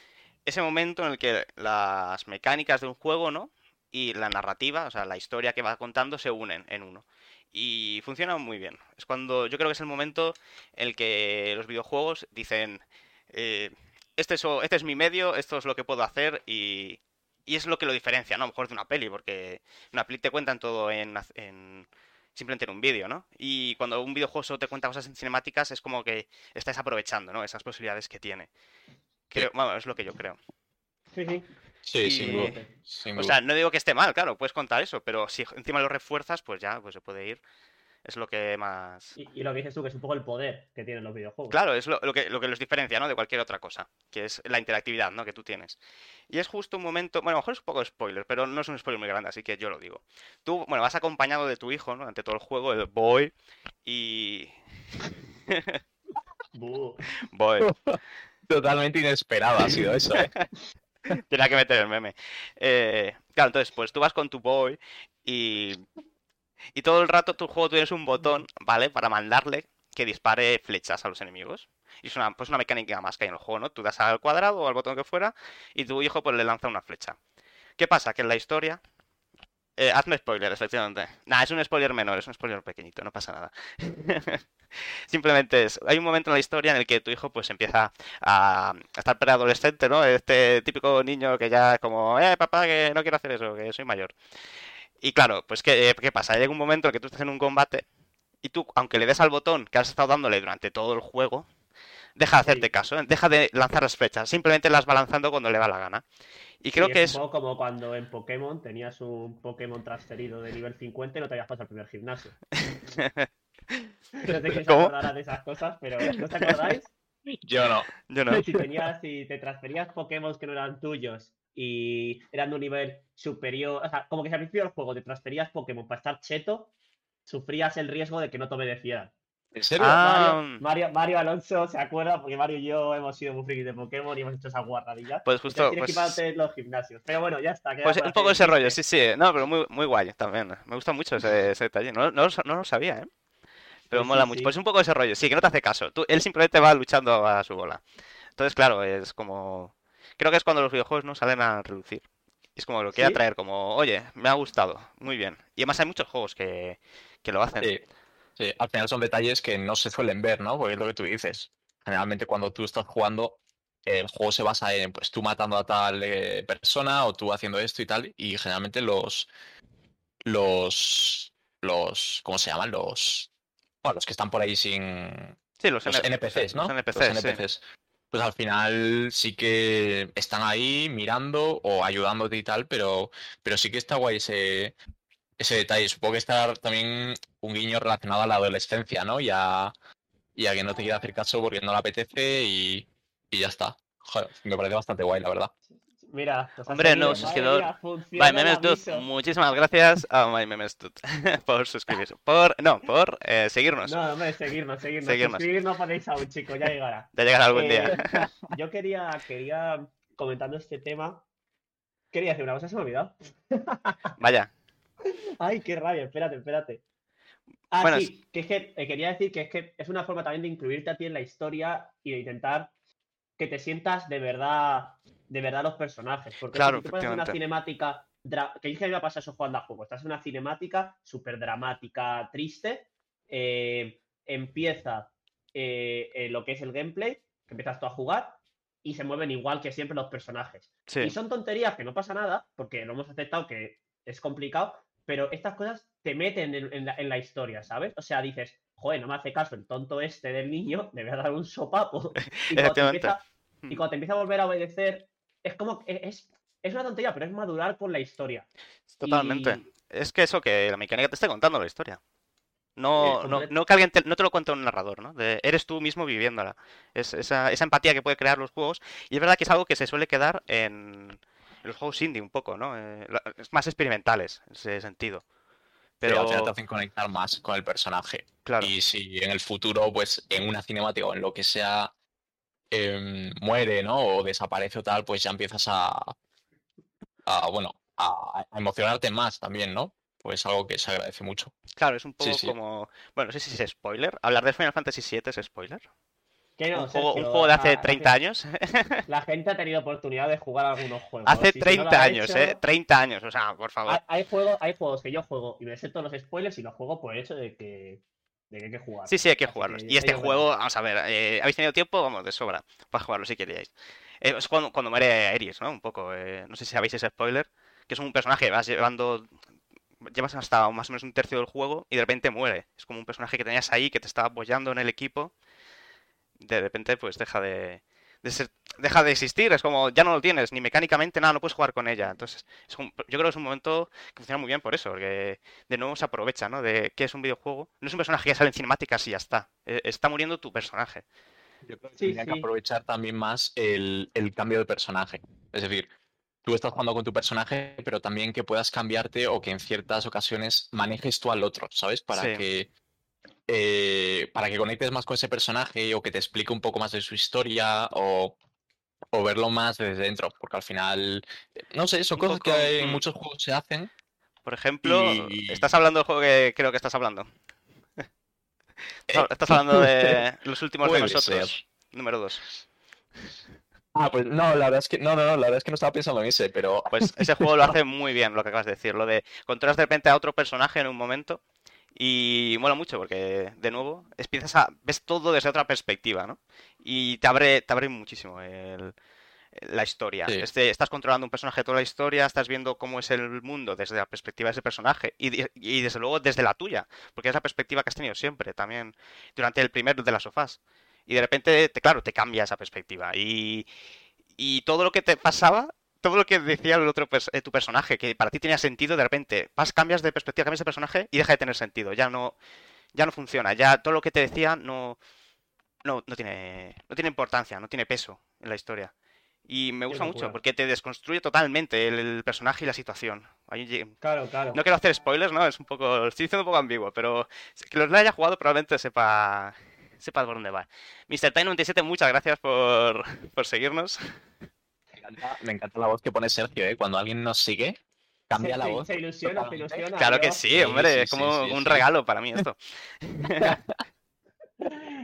ese momento en el que las mecánicas de un juego, ¿no? Y la narrativa, o sea, la historia que va contando se unen en uno. Y funciona muy bien. Es cuando yo creo que es el momento en el que los videojuegos dicen, eh, este, es, este es mi medio, esto es lo que puedo hacer y, y es lo que lo diferencia, ¿no? A lo mejor de una peli, porque una peli te cuentan todo en- simplemente en un vídeo, ¿no? Y cuando un videojuego solo te cuenta cosas en cinemáticas es como que estás aprovechando, ¿no? Esas posibilidades que tiene. Creo, bueno, es lo que yo creo. Sí, sí. Sí, sin y- duda. sin O duda. sea, no digo que esté mal, claro, puedes contar eso, pero si encima lo refuerzas, pues ya, pues se puede ir. Es lo que más... Y, y lo que dices tú, que es un poco el poder que tienen los videojuegos. Claro, es lo, lo que, lo que los diferencia, ¿no? De cualquier otra cosa, que es la interactividad, ¿no? Que tú tienes. Y es justo un momento, bueno, a lo mejor es un poco de spoiler, pero no es un spoiler muy grande, así que yo lo digo. Tú, bueno, vas acompañado de tu hijo, ¿no? Ante todo el juego, el boy, y... Boy, Totalmente inesperado ha sido eso, ¿eh? tenía que meter el meme. Eh, claro, entonces, pues tú vas con tu boy y... Y todo el rato tu juego tienes un botón, ¿vale? Para mandarle que dispare flechas a los enemigos. Y es una, pues una mecánica más que hay en el juego, ¿no? Tú das al cuadrado o al botón que fuera y tu hijo pues le lanza una flecha. ¿Qué pasa? Que en la historia... Eh, hazme spoiler, efectivamente. Nah, es un spoiler menor, es un spoiler pequeñito, no pasa nada. Simplemente es... Hay un momento en la historia en el que tu hijo pues empieza a, estar preadolescente, ¿no? Este típico niño que ya es como, eh, papá, que no quiero hacer eso, que soy mayor. Y claro, pues ¿qué, qué pasa? Llega un momento en el que tú estás en un combate y tú, aunque le des al botón que has estado dándole durante todo el juego, deja de hacerte Sí. caso, ¿eh? deja de lanzar las flechas, simplemente las va lanzando cuando le va la gana. Y creo Sí, que es un poco como cuando en Pokémon tenías un Pokémon transferido de nivel 50 y no te habías pasado al primer gimnasio. No sé quién se de esas cosas, pero ¿no os acordáis? Yo no. Yo no. Si tenías, si te transferías Pokémon que no eran tuyos y eran de un nivel superior, o sea, como que si al principio del juego te transferías Pokémon para estar cheto, sufrías el riesgo de que no te obedecieran. ¿En serio? Ah, Mario, Mario, Mario Alonso se acuerda porque Mario y yo hemos sido muy frikis de Pokémon y hemos hecho esa guarradilla. pues justo... tienes que Pues, para los gimnasios. Pero bueno, ya está. pues un poco ese rollo, sí, sí. No, pero muy, muy guay también. Me gusta mucho ese, ese detalle. No, no, no lo sabía, ¿eh? Pero Sí, mola sí, mucho. sí. Pues un poco ese rollo. Sí, que no te hace caso. Tú, él simplemente va luchando a su bola. Entonces, claro, es como... Creo que es cuando los videojuegos no salen a reducir. Es como lo quiere ¿Sí? atraer, como, oye, me ha gustado, muy bien. Y además hay muchos juegos que, que lo hacen. Sí, sí, al final son detalles que no se suelen ver, ¿no? Porque es lo que tú dices. Generalmente cuando tú estás jugando, el juego se basa en pues tú matando a tal eh, persona o tú haciendo esto y tal. Y generalmente los. Los. Los. ¿Cómo se llaman? Los. Bueno, los que están por ahí sin. Sí, los, NPCs, ¿no? Los NPCs, Los sí. NPCs. Pues al final sí que están ahí mirando o ayudándote y tal, pero, pero sí que está guay ese, ese detalle. Supongo que está también un guiño relacionado a la adolescencia, ¿no? Y a, y a que no te quiera hacer caso porque no le apetece y, y ya está. Joder, me parece bastante guay, la verdad. Mira, ha Hombre, no, suscriptor. mía, funciona My el Memes Dude, aviso. muchísimas gracias a My Memes Dude por suscribirse. Por, no, por eh, seguirnos. No, hombre, seguirnos, seguirnos. Seguirnos. Suscribir no podéis aún, chicos, ya llegará. Ya llegará algún Eh, día. yo quería, quería, comentando este tema, quería decir una cosa, se me ha olvidado. Vaya. Ay, qué rabia, espérate, espérate. Ah, Bueno, sí, que es que eh, quería decir que es que es una forma también de incluirte a ti en la historia y de intentar que te sientas de verdad, de verdad los personajes. Porque Claro, si tú pones una cinemática, que que a mí me pasa eso jugando a juego, estás en una cinemática súper dramática, triste, eh, empieza eh, lo que es el gameplay, que empiezas tú a jugar, y se mueven igual que siempre los personajes. Sí. Y son tonterías que no pasa nada, porque lo hemos aceptado que es complicado, pero estas cosas te meten en, en la, en la historia, ¿sabes? O sea, dices, joder, no me hace caso el tonto este del niño, le voy a dar un sopapo. Y cuando, te empieza, y cuando te empieza a volver a obedecer, es como, es, es una tontería, pero es madurar por la historia. Totalmente. Y- Es que eso, que la mecánica te esté contando la historia. No, no, no que alguien te, no te lo cuente un narrador, ¿no? De- eres tú mismo viviéndola. Es esa, esa empatía que puede crear los juegos. Y es verdad que es algo que se suele quedar en los juegos indie un poco, ¿no? Eh, más experimentales en ese sentido. Pero Pero, al final te hacen conectar más con el personaje. claro, Y si en el futuro, pues en una cinemática o en lo que sea, em, muere, ¿no? O desaparece o tal, pues ya empiezas a, a bueno, a, a emocionarte más también, ¿no? Pues algo que se agradece mucho. claro, es un poco Sí, sí. como... Bueno, no sé si es spoiler. Hablar de Final Fantasy VII es spoiler. Un, juego, un Sergio, juego de hace la 30 gen- años. La gente ha tenido oportunidad de jugar algunos juegos. hace y si no lo 30 ha años, hecho, ¿eh? 30 años, o sea, por favor. Hay, hay juegos, hay juegos que yo juego y me sé todos los spoilers y los juego por el hecho de que, de que hay que jugar. Sí, sí, hay que jugarlos. Y este juego, vamos a ver, eh, habéis tenido tiempo, vamos, de sobra, para jugarlo si queríais. Eh, es cuando, cuando muere Aeris, ¿no? Un poco, eh, no sé si sabéis ese spoiler, que es un personaje que vas llevando, llevas hasta más o menos un tercio del juego y de repente muere. Es como un personaje que tenías ahí, que te estaba apoyando en el equipo, de repente pues deja de, de ser- deja de existir, es como, ya no lo tienes, ni mecánicamente nada, no puedes jugar con ella. Entonces, es un- yo creo que es un momento que funciona muy bien por eso, porque de nuevo se aprovecha, ¿no? De que es un videojuego. No es un personaje que sale en cinemáticas y ya está. Eh, Está muriendo tu personaje. Yo creo que Sí, tendría que aprovechar también más el, el cambio de personaje. Es decir, tú estás jugando con tu personaje, pero también que puedas cambiarte o que en ciertas ocasiones manejes tú al otro, ¿sabes? Para Sí. que eh, para que conectes más con ese personaje o que te explique un poco más de su historia o, o verlo más desde dentro. Porque al final, eh, no sé, son Un cosas poco, que en mm. muchos juegos se hacen. Por ejemplo, Y- estás hablando del juego que creo que estás hablando. Estás, hablando de los últimos de nosotros. Número 2. Ah, pues no, la verdad es que no, no, no, la verdad es que no estaba pensando en ese, pero Pues ese juego lo hace muy bien, lo que acabas de decir. Lo de controlas de repente a otro personaje en un momento. Y mola mucho porque, de nuevo, empiezas a. ves todo desde otra perspectiva, ¿no? Y te abre, te abre muchísimo el- la historia. Sí. Este, estás controlando un personaje toda la historia, estás viendo cómo es el mundo desde la perspectiva de ese personaje y desde luego desde la tuya, porque es la perspectiva que has tenido siempre también durante el primer de las sofás. Y de repente, te, claro, te cambia esa perspectiva. Y, y todo lo que te pasaba, todo lo que decía el otro eh, tu personaje, que para ti tenía sentido, de repente vas, cambias de perspectiva, cambias de personaje y deja de tener sentido. Ya no, ya no funciona. Ya todo lo que te decía no, no, no tiene, no tiene importancia, no tiene peso en la historia. Y me gusta mucho porque te desconstruye totalmente el, el personaje y la situación. Ahí Claro, claro. no quiero hacer spoilers, ¿no? Es un poco, lo estoy diciendo un poco ambiguo, pero que los haya jugado probablemente sepa, sepa por dónde va. Mr. Time97, muchas gracias por, por seguirnos. Me encanta, me encanta la voz que pone Sergio, ¿eh? Cuando alguien nos sigue, cambia se, la se- voz. Se ilusiona, se ilusiona. Claro que yo- sí, Sí, hombre, sí, es como sí, un sí. regalo para mí esto.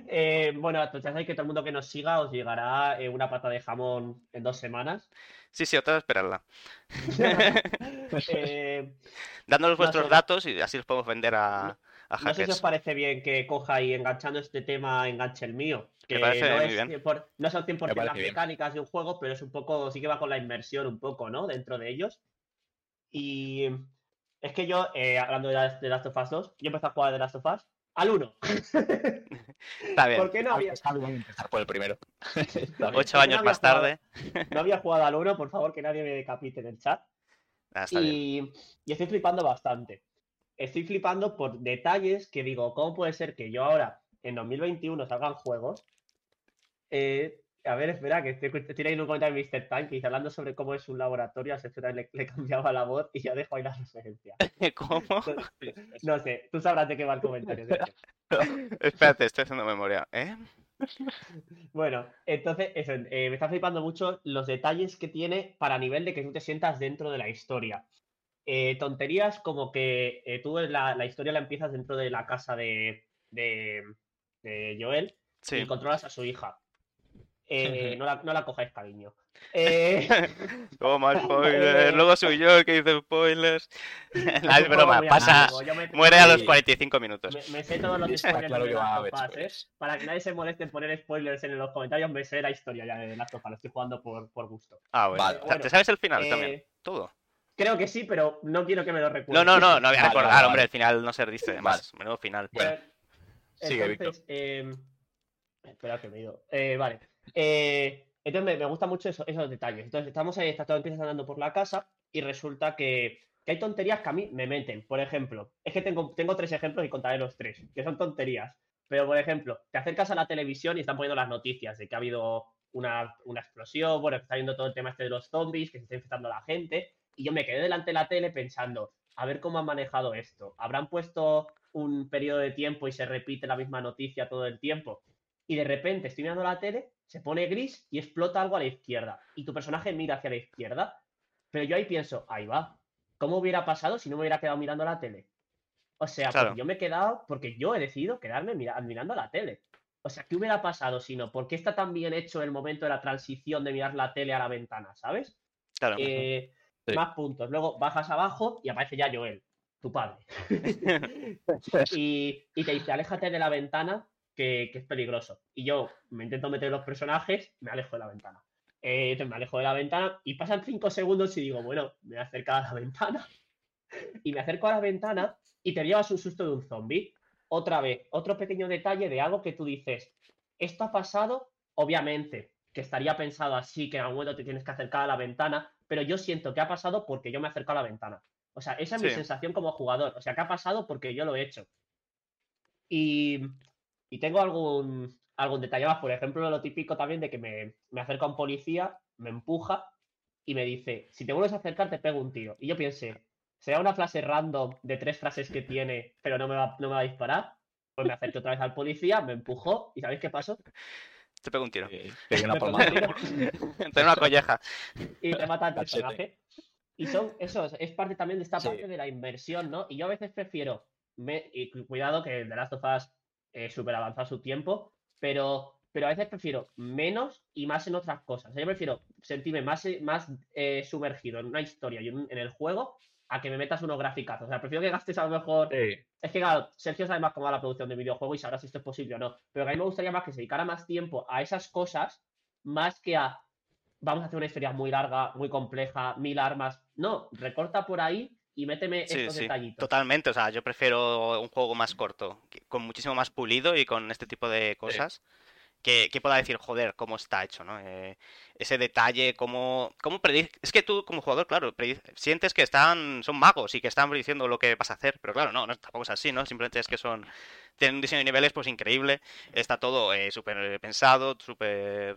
Eh, bueno, entonces ya sabéis que todo el mundo que nos siga os llegará eh, una pata de jamón en dos semanas. Sí, sí, otra vez esperarla. Eh, Dándonos No vuestros sé. datos y así los podemos vender a, a no sé si os parece bien que coja y enganchando este tema, enganche el mío. Que parece no, muy es bien. 100%, no son 100% parece las bien. mecánicas de un juego, pero es un poco, sí que va con la inmersión un poco, ¿no? Dentro de ellos. Y es que yo, eh, hablando de, las- de Last of Us 2, yo empecé a jugar de Last of Us al 1. Está bien. ¿Por qué no había, Está bien empezar por el primero. Ocho años más jugado. tarde. no había jugado al 1? Por favor, que nadie me decapite en el chat. Ah, está bien. Y, y estoy flipando bastante. Estoy flipando por detalles que digo, ¿cómo puede ser que yo ahora, en 2021, salgan juegos? Eh, a ver, espera, que estoy, estoy leyendo un comentario de Mr. Que dice, hablando sobre cómo es un laboratorio, a Sergio le, le cambiaba la voz y ya dejo ahí la referencia. ¿Cómo? No sé, tú sabrás de qué va el comentario. Espérate, estoy haciendo memoria. ¿Eh? Bueno, entonces, eso, eh, me está flipando mucho los detalles que tiene para nivel de que tú te sientas dentro de la historia. Eh, tonterías como que eh, tú la, la historia la empiezas dentro de la casa de, de, de Joel Sí. y controlas a su hija. Eh, no, la, no la cojáis cariño. Eh, Toma, spoiler. Eh. Luego soy yo el que dice spoilers. Ah, es broma, pasa. Muere a los Sí. 45 minutos. Me, me sé todos los spoilers claro de Us, ¿eh? spoilers. Para que nadie se moleste en poner spoilers en los comentarios, me sé la historia ya de of Us, lo estoy jugando por, por gusto. Ah, bueno. Vale. ¿Te sabes el final Eh, también? Todo. Creo que sí, pero no quiero que me lo recuerdes. No, no, no, no voy a Vale, recordar, vale, hombre, vale. el final no se dice. Además, menudo final. Bueno, sigue, Víctor. eh, espera que me he ido. Eh, vale. Eh, entonces me, me gustan mucho eso- esos detalles. Entonces estamos ahí, está todo empiezas andando por la casa y resulta que, que hay tonterías que a mí me meten. Por ejemplo, es que tengo, tengo tres ejemplos y contaré los tres, que son tonterías. Pero, por ejemplo, te acercas a la televisión y están poniendo las noticias de que ha habido una, una explosión, bueno, está viendo todo el tema este de los zombies, que se está infectando a la gente. Y yo me quedé delante de la tele pensando, a ver cómo han manejado esto. ¿Habrán puesto un periodo de tiempo y se repite la misma noticia todo el tiempo? Y de repente estoy mirando la tele, se pone gris y explota algo a la izquierda. Y tu personaje mira hacia la izquierda. Pero yo ahí pienso, ahí va. ¿Cómo hubiera pasado si no me hubiera quedado mirando la tele? O sea, Claro. yo me he quedado porque yo he decidido quedarme mira- mirando la tele. O sea, ¿qué hubiera pasado si no? ¿Por qué está tan bien hecho el momento de la transición de mirar la tele a la ventana, ¿sabes? Claro. Eh, Sí. Más puntos. Luego bajas abajo y aparece ya Joel, tu padre. y, y te dice, aléjate de la ventana, que, que es peligroso. Y yo me intento meter los personajes, me alejo de la ventana. Eh, entonces me alejo de la ventana y pasan cinco segundos y digo, bueno, me voy a acercar a la ventana. Y me acerco a la ventana y te llevas un susto de un zombie. Otra vez, otro pequeño detalle de algo que tú dices, esto ha pasado, obviamente, que estaría pensado así, que en algún momento te tienes que acercar a la ventana, pero yo siento que ha pasado porque yo me acerco a la ventana. O sea, esa es mi sensación como jugador. O sea, que ha pasado porque yo lo he hecho. Y, y tengo algún, algún detalle más. Por ejemplo, lo típico también de que me, me acerca un policía, me empuja y me dice, si te vuelves a acercar te pego un tiro. Y yo pensé, ¿será una frase random de tres frases que tiene, pero no me va, no me va a disparar? Pues me acerqué otra vez al policía, me empujó y ¿sabéis qué pasó? Te pego un tiro. Eh, una palmada. Te una colleja. y te mata el personaje. Y son, eso, es parte también de esta Sí. parte de la inversión, ¿no? Y yo a veces prefiero, me, y cu- cuidado que The Last of Us es súper avanzado su tiempo, pero, pero a veces prefiero menos y más en otras cosas. O sea, yo prefiero sentirme más, eh, más eh, sumergido en una historia y en, el juego a que me metas unos graficazos. O sea, prefiero que gastes a lo mejor Sí. es que, claro, Sergio sabe más cómo va la producción de videojuegos y sabrá si esto es posible o no. Pero a mí me gustaría más que se dedicara más tiempo a esas cosas, más que a vamos a hacer una historia muy larga, muy compleja, mil armas. No, recorta por ahí y méteme Sí, estos sí, detallitos. totalmente. O sea, yo prefiero un juego más corto, con muchísimo más pulido y con este tipo de cosas. Que, que pueda decir, joder, cómo está hecho, ¿no? Eh, ese detalle, cómo, cómo predi- Es que tú, como jugador, claro, predi- sientes que están, son magos y que están prediciendo lo que vas a hacer. Pero claro, no, no tampoco es así, ¿no? Simplemente es que son. Tienen un diseño de niveles, pues increíble. Está todo eh, súper pensado, súper.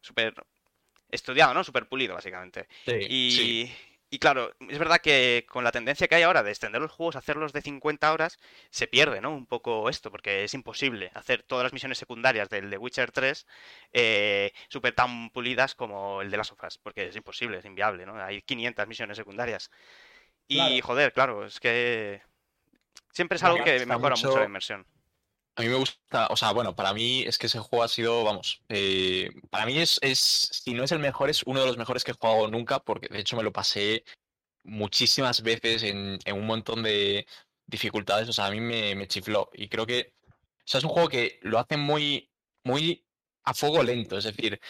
súper estudiado, ¿no? Súper pulido, básicamente. Sí, Y, sí. Y claro, es verdad que con la tendencia que hay ahora de extender los juegos, hacerlos de 50 horas, se pierde, ¿no? Un poco esto, porque es imposible hacer todas las misiones secundarias del The Witcher 3 eh, súper tan pulidas como el de las Us, porque es imposible, es inviable, ¿no? Hay 500 misiones secundarias. Y Claro. joder, claro, es que siempre es algo que mejora mucho mucho- la inmersión. A mí me gusta, o sea, bueno, para mí es que ese juego ha sido, vamos, eh, para mí es, es, si no es el mejor, es uno de los mejores que he jugado nunca, porque de hecho me lo pasé muchísimas veces en, en un montón de dificultades, o sea, a mí me, me chifló. Y creo que, o sea, es un juego que lo hace muy, muy a fuego lento, es decir,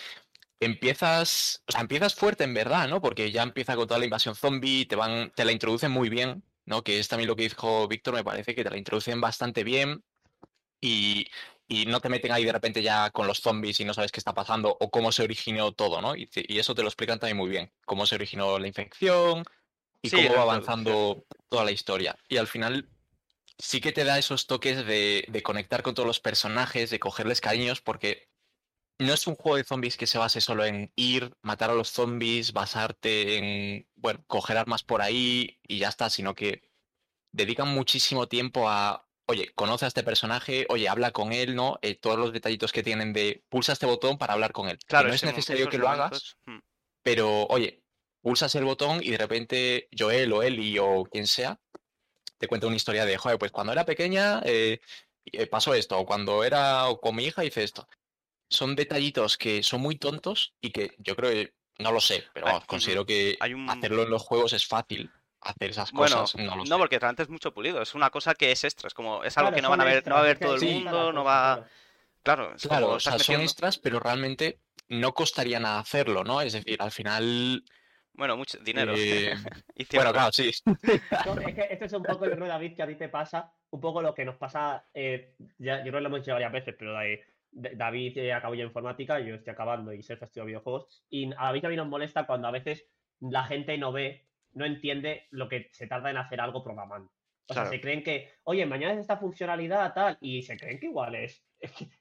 empiezas, o sea, empiezas fuerte en verdad, ¿no? Porque ya empieza con toda la invasión zombie, te van, te la introducen muy bien, ¿no? Que es también lo que dijo Víctor, me parece que te la introducen bastante bien. Y, y no te meten ahí de repente ya con los zombies y no sabes qué está pasando o cómo se originó todo, ¿no? Y, eso te lo explican también muy bien, cómo se originó la infección y Sí, cómo va avanzando toda la historia. Y al final sí que te da esos toques de, de conectar con todos los personajes, de cogerles cariños, porque no es un juego de zombies que se base solo en ir, matar a los zombies, basarte en, bueno, coger armas por ahí y ya está, sino que dedican muchísimo tiempo a, oye, conoce a este personaje, oye, habla con él, ¿no? Eh, todos los detallitos que tienen de pulsa este botón para hablar con él. Que Claro, no es necesario que lo hagas, momentos, mm, pero oye, pulsas el botón y de repente Joel o Eli o quien sea te cuenta una historia de, joder, pues cuando era pequeña eh, eh, pasó esto, o cuando era con mi hija hice esto. Son detallitos que son muy tontos y que yo creo que, no lo sé, pero Hay- considero que hay un- hacerlo en los juegos es fácil. Hacer esas Bueno, cosas, no lo sé. no, porque realmente es mucho pulido. Es una cosa que es extra. Es como, es algo Claro, que no van a ver, no va a ver todo el Sí. mundo, no va. claro. Claro, es Claro, como o sea, son metiendo. extras, pero realmente no costaría nada hacerlo, ¿no? Es decir, al final. Bueno, mucho dinero. eh, y bueno, claro, sí. No, es que esto es un poco el error, David, que a ti te pasa, un poco lo que nos pasa, eh, ya, yo creo que lo hemos dicho varias veces, pero David eh, acabó ya informática, yo estoy acabando y Sergio estudia videojuegos, y a David mí nos molesta cuando a veces la gente no ve, no entiende lo que se tarda en hacer algo programando. O Claro. sea, se creen que, oye, mañana es esta funcionalidad, tal, y se creen que igual es,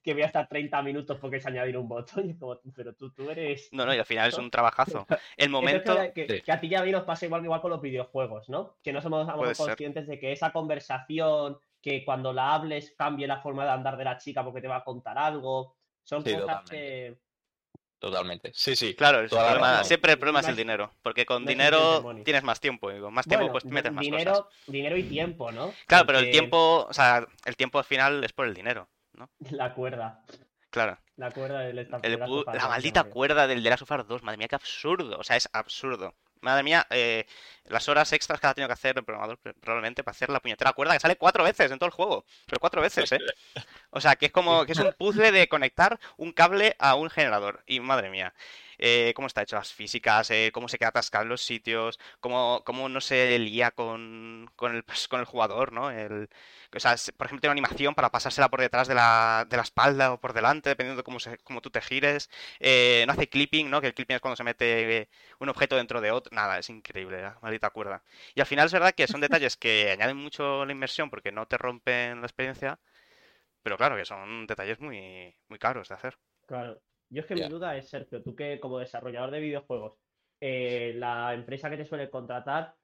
que voy a estar 30 minutos porque es añadir un botón, y es como, pero tú, tú eres... No, no, y al final es un trabajazo. El momento. que, que- Sí. que a ti y a mí nos pasa igual, igual con los videojuegos, ¿no? Que no somos ser. conscientes de que esa conversación, que cuando la hables cambie la forma de andar de la chica porque te va a contar algo, son Sí, cosas totalmente. que... Totalmente. Sí, sí. Claro, el problema- siempre el problema es el dinero. Porque con no dinero tienes más tiempo. Y con más tiempo, Bueno, pues metes más dinero, cosas. dinero y tiempo, ¿no? Claro, pero el tiempo, o sea, el tiempo al final es por el dinero, ¿no? La cuerda, Claro. la cuerda del El la maldita cuerda del de la Sofar 2, madre mía, qué absurdo. O sea, es absurdo. Madre mía, eh, las horas extras que ha tenido que hacer el programador pr- probablemente para hacer la puñetera cuerda que sale cuatro veces en todo el juego. Pero cuatro veces, ¿eh? O sea, que es como que es un puzzle de conectar un cable a un generador. Y madre mía, eh, cómo está hecho las físicas, eh, cómo se queda atascado en los sitios, cómo, cómo no se lía con, con el, con el jugador, ¿no? El, o sea, por ejemplo, tiene una animación para pasársela por detrás de la, de la espalda o por delante, dependiendo de cómo, se, cómo tú te gires. Eh, no hace clipping, ¿no? Que el clipping es cuando se mete eh, un objeto dentro de otro. Nada, es increíble, la maldita cuerda. Y al final es verdad que son detalles que añaden mucho la inmersión porque no te rompen la experiencia, pero claro que son detalles muy, muy caros de hacer. Claro. Yo es que mi duda es, Sergio, tú que como desarrollador de videojuegos, eh, la empresa que te suele contratar,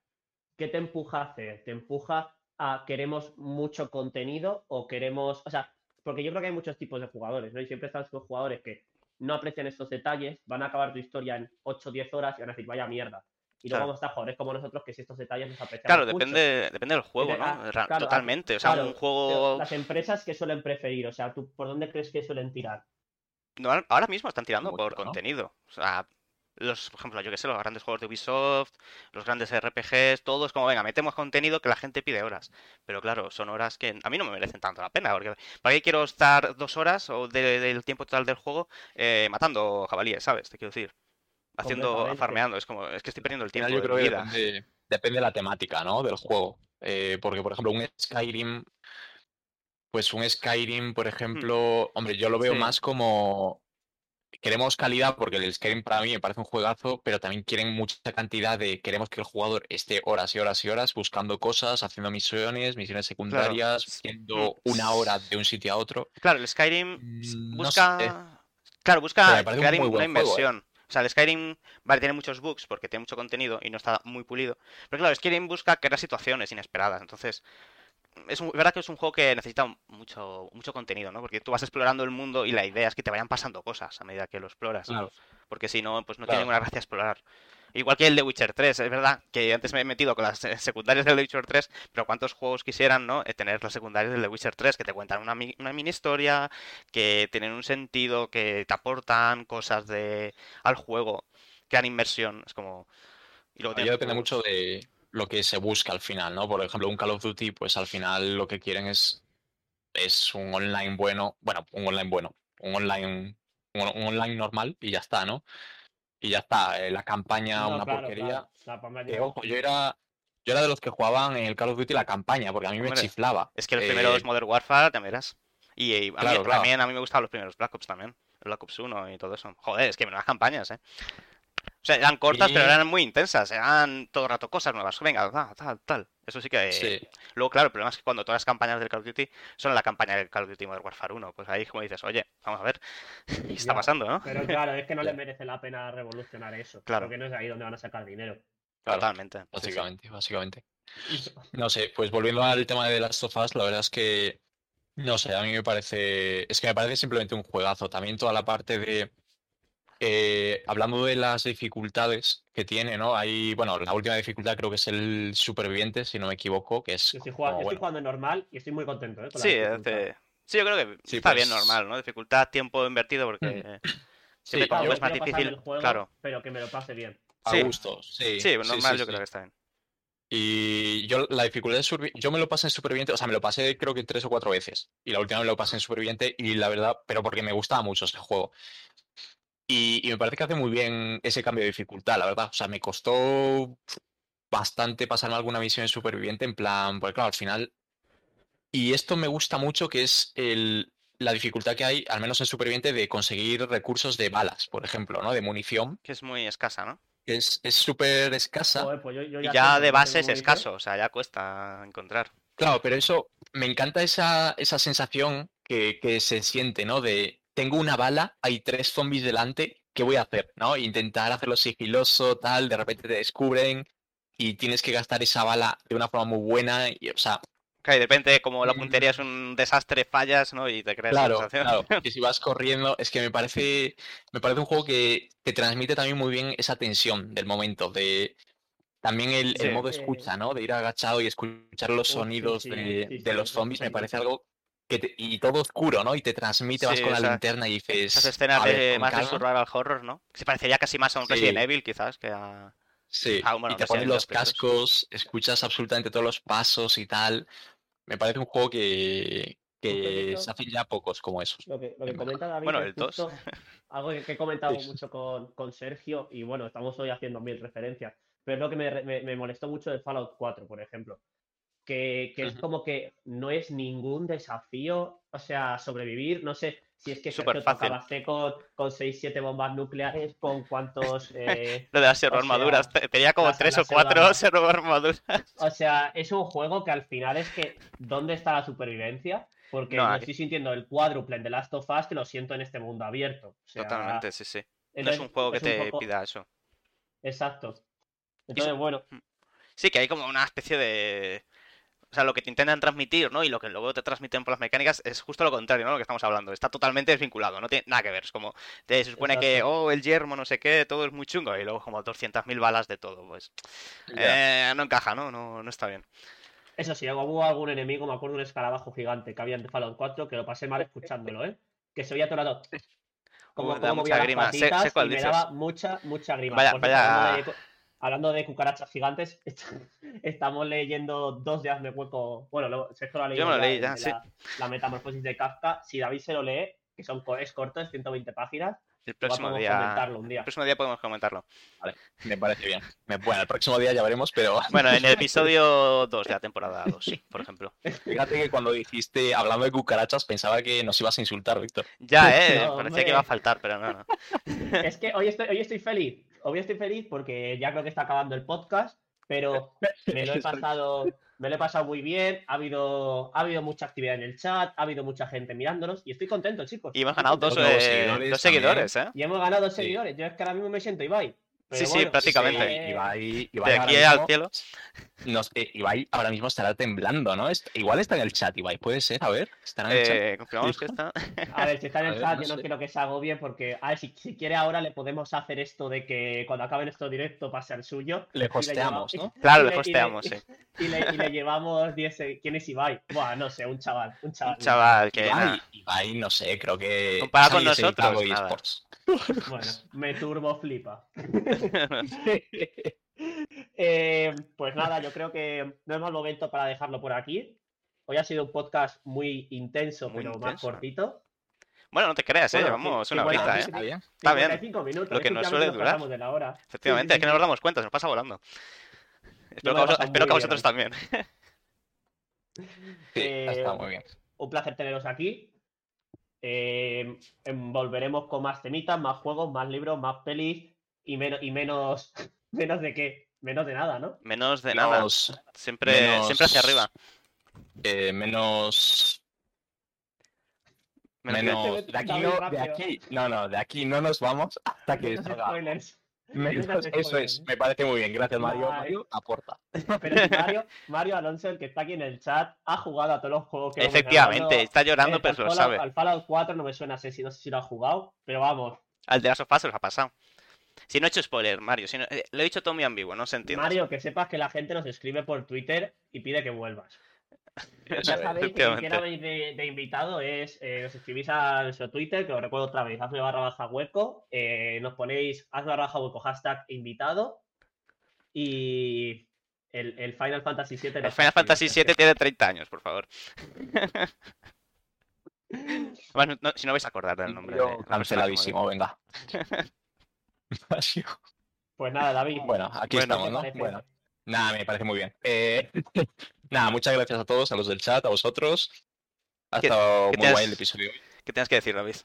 ¿qué te empuja a hacer? ¿Te empuja a queremos mucho contenido o queremos, o sea, porque yo creo que hay muchos tipos de jugadores, ¿no? Y siempre están los jugadores que no aprecian estos detalles, van a acabar tu historia en 8 o 10 horas y van a decir, vaya mierda. Y luego Claro. vamos a estar jugadores como nosotros que si estos detalles los apreciamos Claro, mucho. depende, depende del juego, ¿no? claro, Totalmente. O sea, un juego. Las empresas que suelen preferir, o sea, ¿tú por dónde crees que suelen tirar? No, ahora- mismo están tirando por contenido. O sea, los, por ejemplo, yo que sé, los grandes juegos de Ubisoft, los grandes RPGs, todo es como, venga, metemos contenido que la gente pide horas. Pero claro, son horas que a mí no me merecen tanto la pena, porque ¿para qué quiero estar dos horas o de- del tiempo total del juego eh, matando jabalíes, ¿sabes? Te quiero decir. Haciendo, farmeando, es como, es que estoy perdiendo el tiempo yo creo de que vida. depende, depende de la temática, ¿no? Del juego. Eh, porque, por ejemplo, un Skyrim, pues un Skyrim, por ejemplo, hombre, yo lo veo Sí. más como queremos calidad porque el Skyrim para mí me parece un juegazo, pero también quieren mucha cantidad de queremos que el jugador esté horas y horas y horas buscando cosas, haciendo misiones, misiones secundarias, yendo mm, una hora de un sitio a otro. Claro, el Skyrim Mm, no busca. sé. Claro, busca un crear una juego, ¿eh? inversión. O sea, el Skyrim, vale, tiene muchos bugs porque tiene mucho contenido y no está muy pulido. Pero claro, Skyrim busca crear situaciones inesperadas. Entonces, es, un- verdad que es un juego que necesita mucho, mucho contenido, ¿no? Porque tú vas explorando el mundo y la idea es que te vayan pasando cosas a medida que lo exploras. Porque si no, pues no tiene Claro. ninguna gracia explorar. Igual que el de Witcher 3, es verdad que antes me he metido con las secundarias del The Witcher 3, pero ¿cuántos juegos quisieran, no? Eh, tener las secundarias del The Witcher 3 que te cuentan una, una mini historia, que tienen un sentido, que te aportan cosas de al juego, crean inmersión, es como... Y luego tienes depende mucho de lo que se busca al final, ¿no? Por ejemplo, un Call of Duty, pues al final lo que quieren es, es un online bueno, bueno, un online bueno, un online, un, un online normal y ya está, ¿no? Y ya está, eh, la campaña No, una claro, porquería. claro, la campaña- Que, ojo, yo era, yo era de los que jugaban en el Call of Duty la campaña, porque a mí me chiflaba. Es que los Eh, primeros Modern Warfare, te verás. Y, y a mí Claro, también a mí me gustaban los primeros Black Ops también. El Black Ops 1 y todo eso. Joder, es que menudas campañas, ¿eh? O sea, eran cortas, pero eran muy intensas. Eran todo el rato cosas nuevas. Venga, tal, tal, tal. Eso sí que... Sí. Luego, claro, el problema es que cuando todas las campañas del Call of Duty son la campaña del Call of Duty Modern Warfare 1, pues ahí como dices, oye, vamos a ver, ¿qué está Ya, pasando, no? Pero claro, es que no Ya. le merece la pena revolucionar eso. Claro. Porque no es ahí donde van a sacar dinero. Claro, Totalmente. sí, sí. básicamente, básicamente. No sé, pues volviendo al tema de of Us, la verdad es que, no sé, a mí me parece, es que me parece simplemente un juegazo. También toda la parte de, eh, hablando de las dificultades que tiene, ¿no? Hay, bueno, la última dificultad creo que es el superviviente, si no me equivoco, que es Yo estoy jugando, como, yo estoy bueno, jugando en normal y estoy muy contento, ¿eh? con Sí, sí, yo creo que Sí, está bien pues- normal, ¿no? Dificultad, tiempo invertido, porque siempre Sí, cuando yo es más difícil, el juego, claro. pero que me lo pase bien. a sí. gusto, sí. Sí, sí, normal sí, yo sí. creo que está bien. Y yo la dificultad de supervi- yo me lo pasé en superviviente, o sea, me lo pasé creo que tres o cuatro veces. Y la última me lo pasé en superviviente y la verdad, pero porque me gustaba mucho ese juego. Y, y me parece que hace muy bien ese cambio de dificultad, la verdad. O sea, me costó bastante pasarme alguna misión en superviviente en plan, porque claro, al final... Y esto me gusta mucho que es el, la dificultad que hay, al menos en superviviente, de conseguir recursos de balas, por ejemplo, ¿no? De munición, Que es muy escasa, ¿no? es es súper escasa. Joder, pues yo, yo Y ya de base es escaso, o sea, ya cuesta encontrar. Claro, pero eso, me encanta esa, esa sensación que, que se siente, ¿no? De, tengo una bala, hay tres zombies delante, ¿qué voy a hacer? ¿No? Intentar hacerlo sigiloso, tal, de repente te descubren y tienes que gastar esa bala de una forma muy buena, y, o sea, Claro, y de repente, como la Mm. puntería es un desastre, fallas, ¿no? Y te creas claro, sensación. claro, que si vas corriendo, es que me parece, me parece un juego que te transmite también muy bien esa tensión del momento, de también el, el modo escucha, ¿no? De ir agachado y escuchar los sí, sonidos sí, de, sí, de sí, los sí, zombies, me parece algo que te- y todo oscuro, ¿no? Y te transmite, vas con la linterna y dices, Esas escenas "A ver, de más de calma". survival horror, ¿no? Se parecería casi más a un Sí. Resident Evil, quizás, que a... Sí, Ah, bueno, y te pones los cascos, escuchas absolutamente todos los pasos y tal. Me parece un juego que, que se hacen ya pocos como esos. Lo que, lo que En comenta David Bueno, el justo algo que, que he comentado Sí. mucho con, con Sergio y bueno, estamos hoy haciendo mil referencias, pero es lo que me, re- me- me molestó mucho de Fallout 4, por ejemplo, que, que es como que no es ningún desafío, o sea, sobrevivir, no sé si es que Súper Sergio, fácil. acabaste con, con 6-7 bombas nucleares, con cuántos... eh, Lo de las armaduras. sea, Tenía como las- tres o las cuatro pseudo- armaduras. O sea, es un juego que al final es que, ¿dónde está la supervivencia? Porque No, no, aquí- estoy sintiendo el cuádruple The Last of Us que lo siento en este mundo abierto. O sea, Totalmente, sí, sí. No es un juego que te poco- pida eso. Exacto. Entonces, bueno, Sí, que hay como una especie de... O sea, lo que te intentan transmitir, ¿no? Y lo que luego te transmiten por las mecánicas es justo lo contrario, ¿no? Lo que estamos hablando. Está totalmente desvinculado, no tiene nada que ver. Es como, te, se supone que, oh, el yermo, no sé qué, todo es muy chungo. Y luego como 200.000 balas de todo, pues... Eh, no encaja, ¿no? ¿no? No está bien. eso sí, hubo algún enemigo, me acuerdo un escarabajo gigante que había en Fallout 4, que lo pasé mal escuchándolo, ¿eh? Que se oía todo. Como, Uh, da como mucha movía las grima. Sé- sé cuál y me dices. daba mucha, mucha grima. Vaya- vaya- Hablando, de, cucarachas gigantes, estamos leyendo dos de Hazme Hueco. Bueno, lo, Sergio lo ha leído me lo leí el ya, de sí. la, la metamorfosis de Kafka. Si David se lo lee, que son, es corto, es 120 páginas, El próximo podemos día... comentarlo un El día. próximo día podemos comentarlo. Me parece bien. Me- Bueno, el próximo día ya veremos, pero Bueno, en el episodio 2 de la temporada 2, por ejemplo. fíjate que cuando dijiste, hablando de cucarachas, pensaba que nos ibas a insultar, Víctor. Ya, eh, No, parecía hombre. que iba a faltar, pero no, no. Es que hoy estoy, hoy estoy feliz. Hoy estoy feliz porque ya creo que está acabando el podcast, pero me lo he pasado, me lo he pasado muy bien. Ha habido, ha habido mucha actividad en el chat, ha habido mucha gente mirándonos y estoy contento, chicos. Y hemos ganado dos, eh, seguidores dos seguidores, ¿eh? Y hemos ganado dos Sí. seguidores. Yo es que ahora mismo me siento Ibai. Pero Sí, sí, prácticamente. eh, Ibai, Ibai De aquí al cielo. nos- eh, Ibai ahora mismo estará temblando, ¿no? Est- Igual está en el chat, Ibai, puede ser, a ver. ¿Estará en el chat? Eh, confirmamos que está. A ver, si está en A el ver, chat, no yo no sé. quiero que se agobie porque, a ver, si, si quiere ahora le podemos hacer esto de que cuando acabe nuestro directo pase al suyo. Le hosteamos, llevamos- ¿no? Claro, le hosteamos, le- sí. Y le, y le llevamos 10. se- ¿Quién es Ibai? Buah, no sé, un chaval. Un chaval. Un chaval que. Ibai, nada. Ibai, no sé, creo que. Comparado con nosotros, nada. Bueno, me turbo flipa. Eh, pues nada, yo creo que no es mal momento para dejarlo por aquí. Hoy ha sido un podcast muy intenso, Muy pero más cortito. Bueno, no te creas, ¿eh? Bueno, Llevamos sí, una bueno, horita, ¿eh? Está bien. Está bien. 55 minutos. Lo que nos suele durar. de la hora. Efectivamente, Sí, es que sí, nos damos cuenta, se nos pasa volando. Espero, que, espero a bien vosotros también. Sí, Eh, está muy bien. Un placer teneros aquí. eh, volveremos con más temitas, más juegos, más libros, más pelis y, menos y menos, menos de qué, menos de nada, ¿no? Menos de nada. Siempre, menos- siempre hacia arriba. eh, menos, Menos menos, de aquí no, de rápido. aquí, no, no, de aquí no nos vamos hasta que salga. spoilers. Menos- menos eso es, me parece muy bien, gracias Mario. Mario, aporta. Pero si Mario, Mario Alonso, el que está aquí en el chat, ha jugado a todos los juegos que Efectivamente, está llorando, Eh, pero lo Fallout- sabe. Al Fallout 4 no me suena, sé si no sé si lo ha jugado, pero vamos. Al de las sofás se los ha pasado. Si no he hecho spoiler, Mario, si no- eh, lo he dicho todo muy ambiguo, no se entiende. Mario, que sepas que la gente nos escribe por Twitter y pide que vuelvas. Ya sabéis que efectivamente. quiera venir de, de invitado es, eh, os escribís a nuestro Twitter, que os recuerdo otra vez, hazme barra baja hueco, eh, nos ponéis hazme barra baja hueco, hashtag invitado y el, el Final Fantasy VII. El Final Fantasy VII tiene 30 años, por favor. Además, no- si no vais a acordar del nombre. de- Yo personaje, canceladísimo, venga. Pues nada, David. Bueno, aquí Bueno. estamos, ¿qué ¿no? parece? Bueno, nada, me parece muy bien. Eh, nada, muchas gracias a todos, a los del chat, a vosotros. Ha ¿Qué- estado qué muy guay el episodio. ¿Qué tienes que decir, David?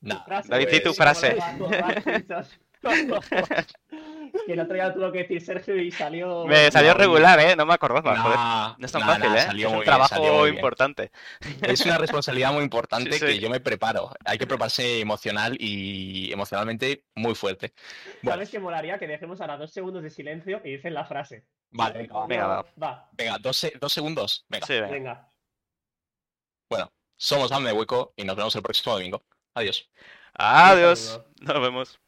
Nada, Frase, David, di tu pues, frase. que el otro día tuvo que decir Sergio y salió. Me salió no, regular, ¿eh? No me acordaba. nah, joder. No es tan nah, fácil, nah, ¿eh? salió es un bien, salió trabajo muy bien. importante. Es una responsabilidad muy importante Sí, sí. que yo me preparo. Hay que prepararse emocional y emocionalmente muy fuerte. Bueno, ¿Sabes qué molaría? Que dejemos ahora dos segundos de silencio y dicen la frase. vale, venga, va. Venga, va. Va, Venga, dos, dos segundos. Venga. Sí, venga. venga. Bueno, somos Hamne Hueco y nos vemos el próximo domingo. Adiós. Adiós. Nos vemos.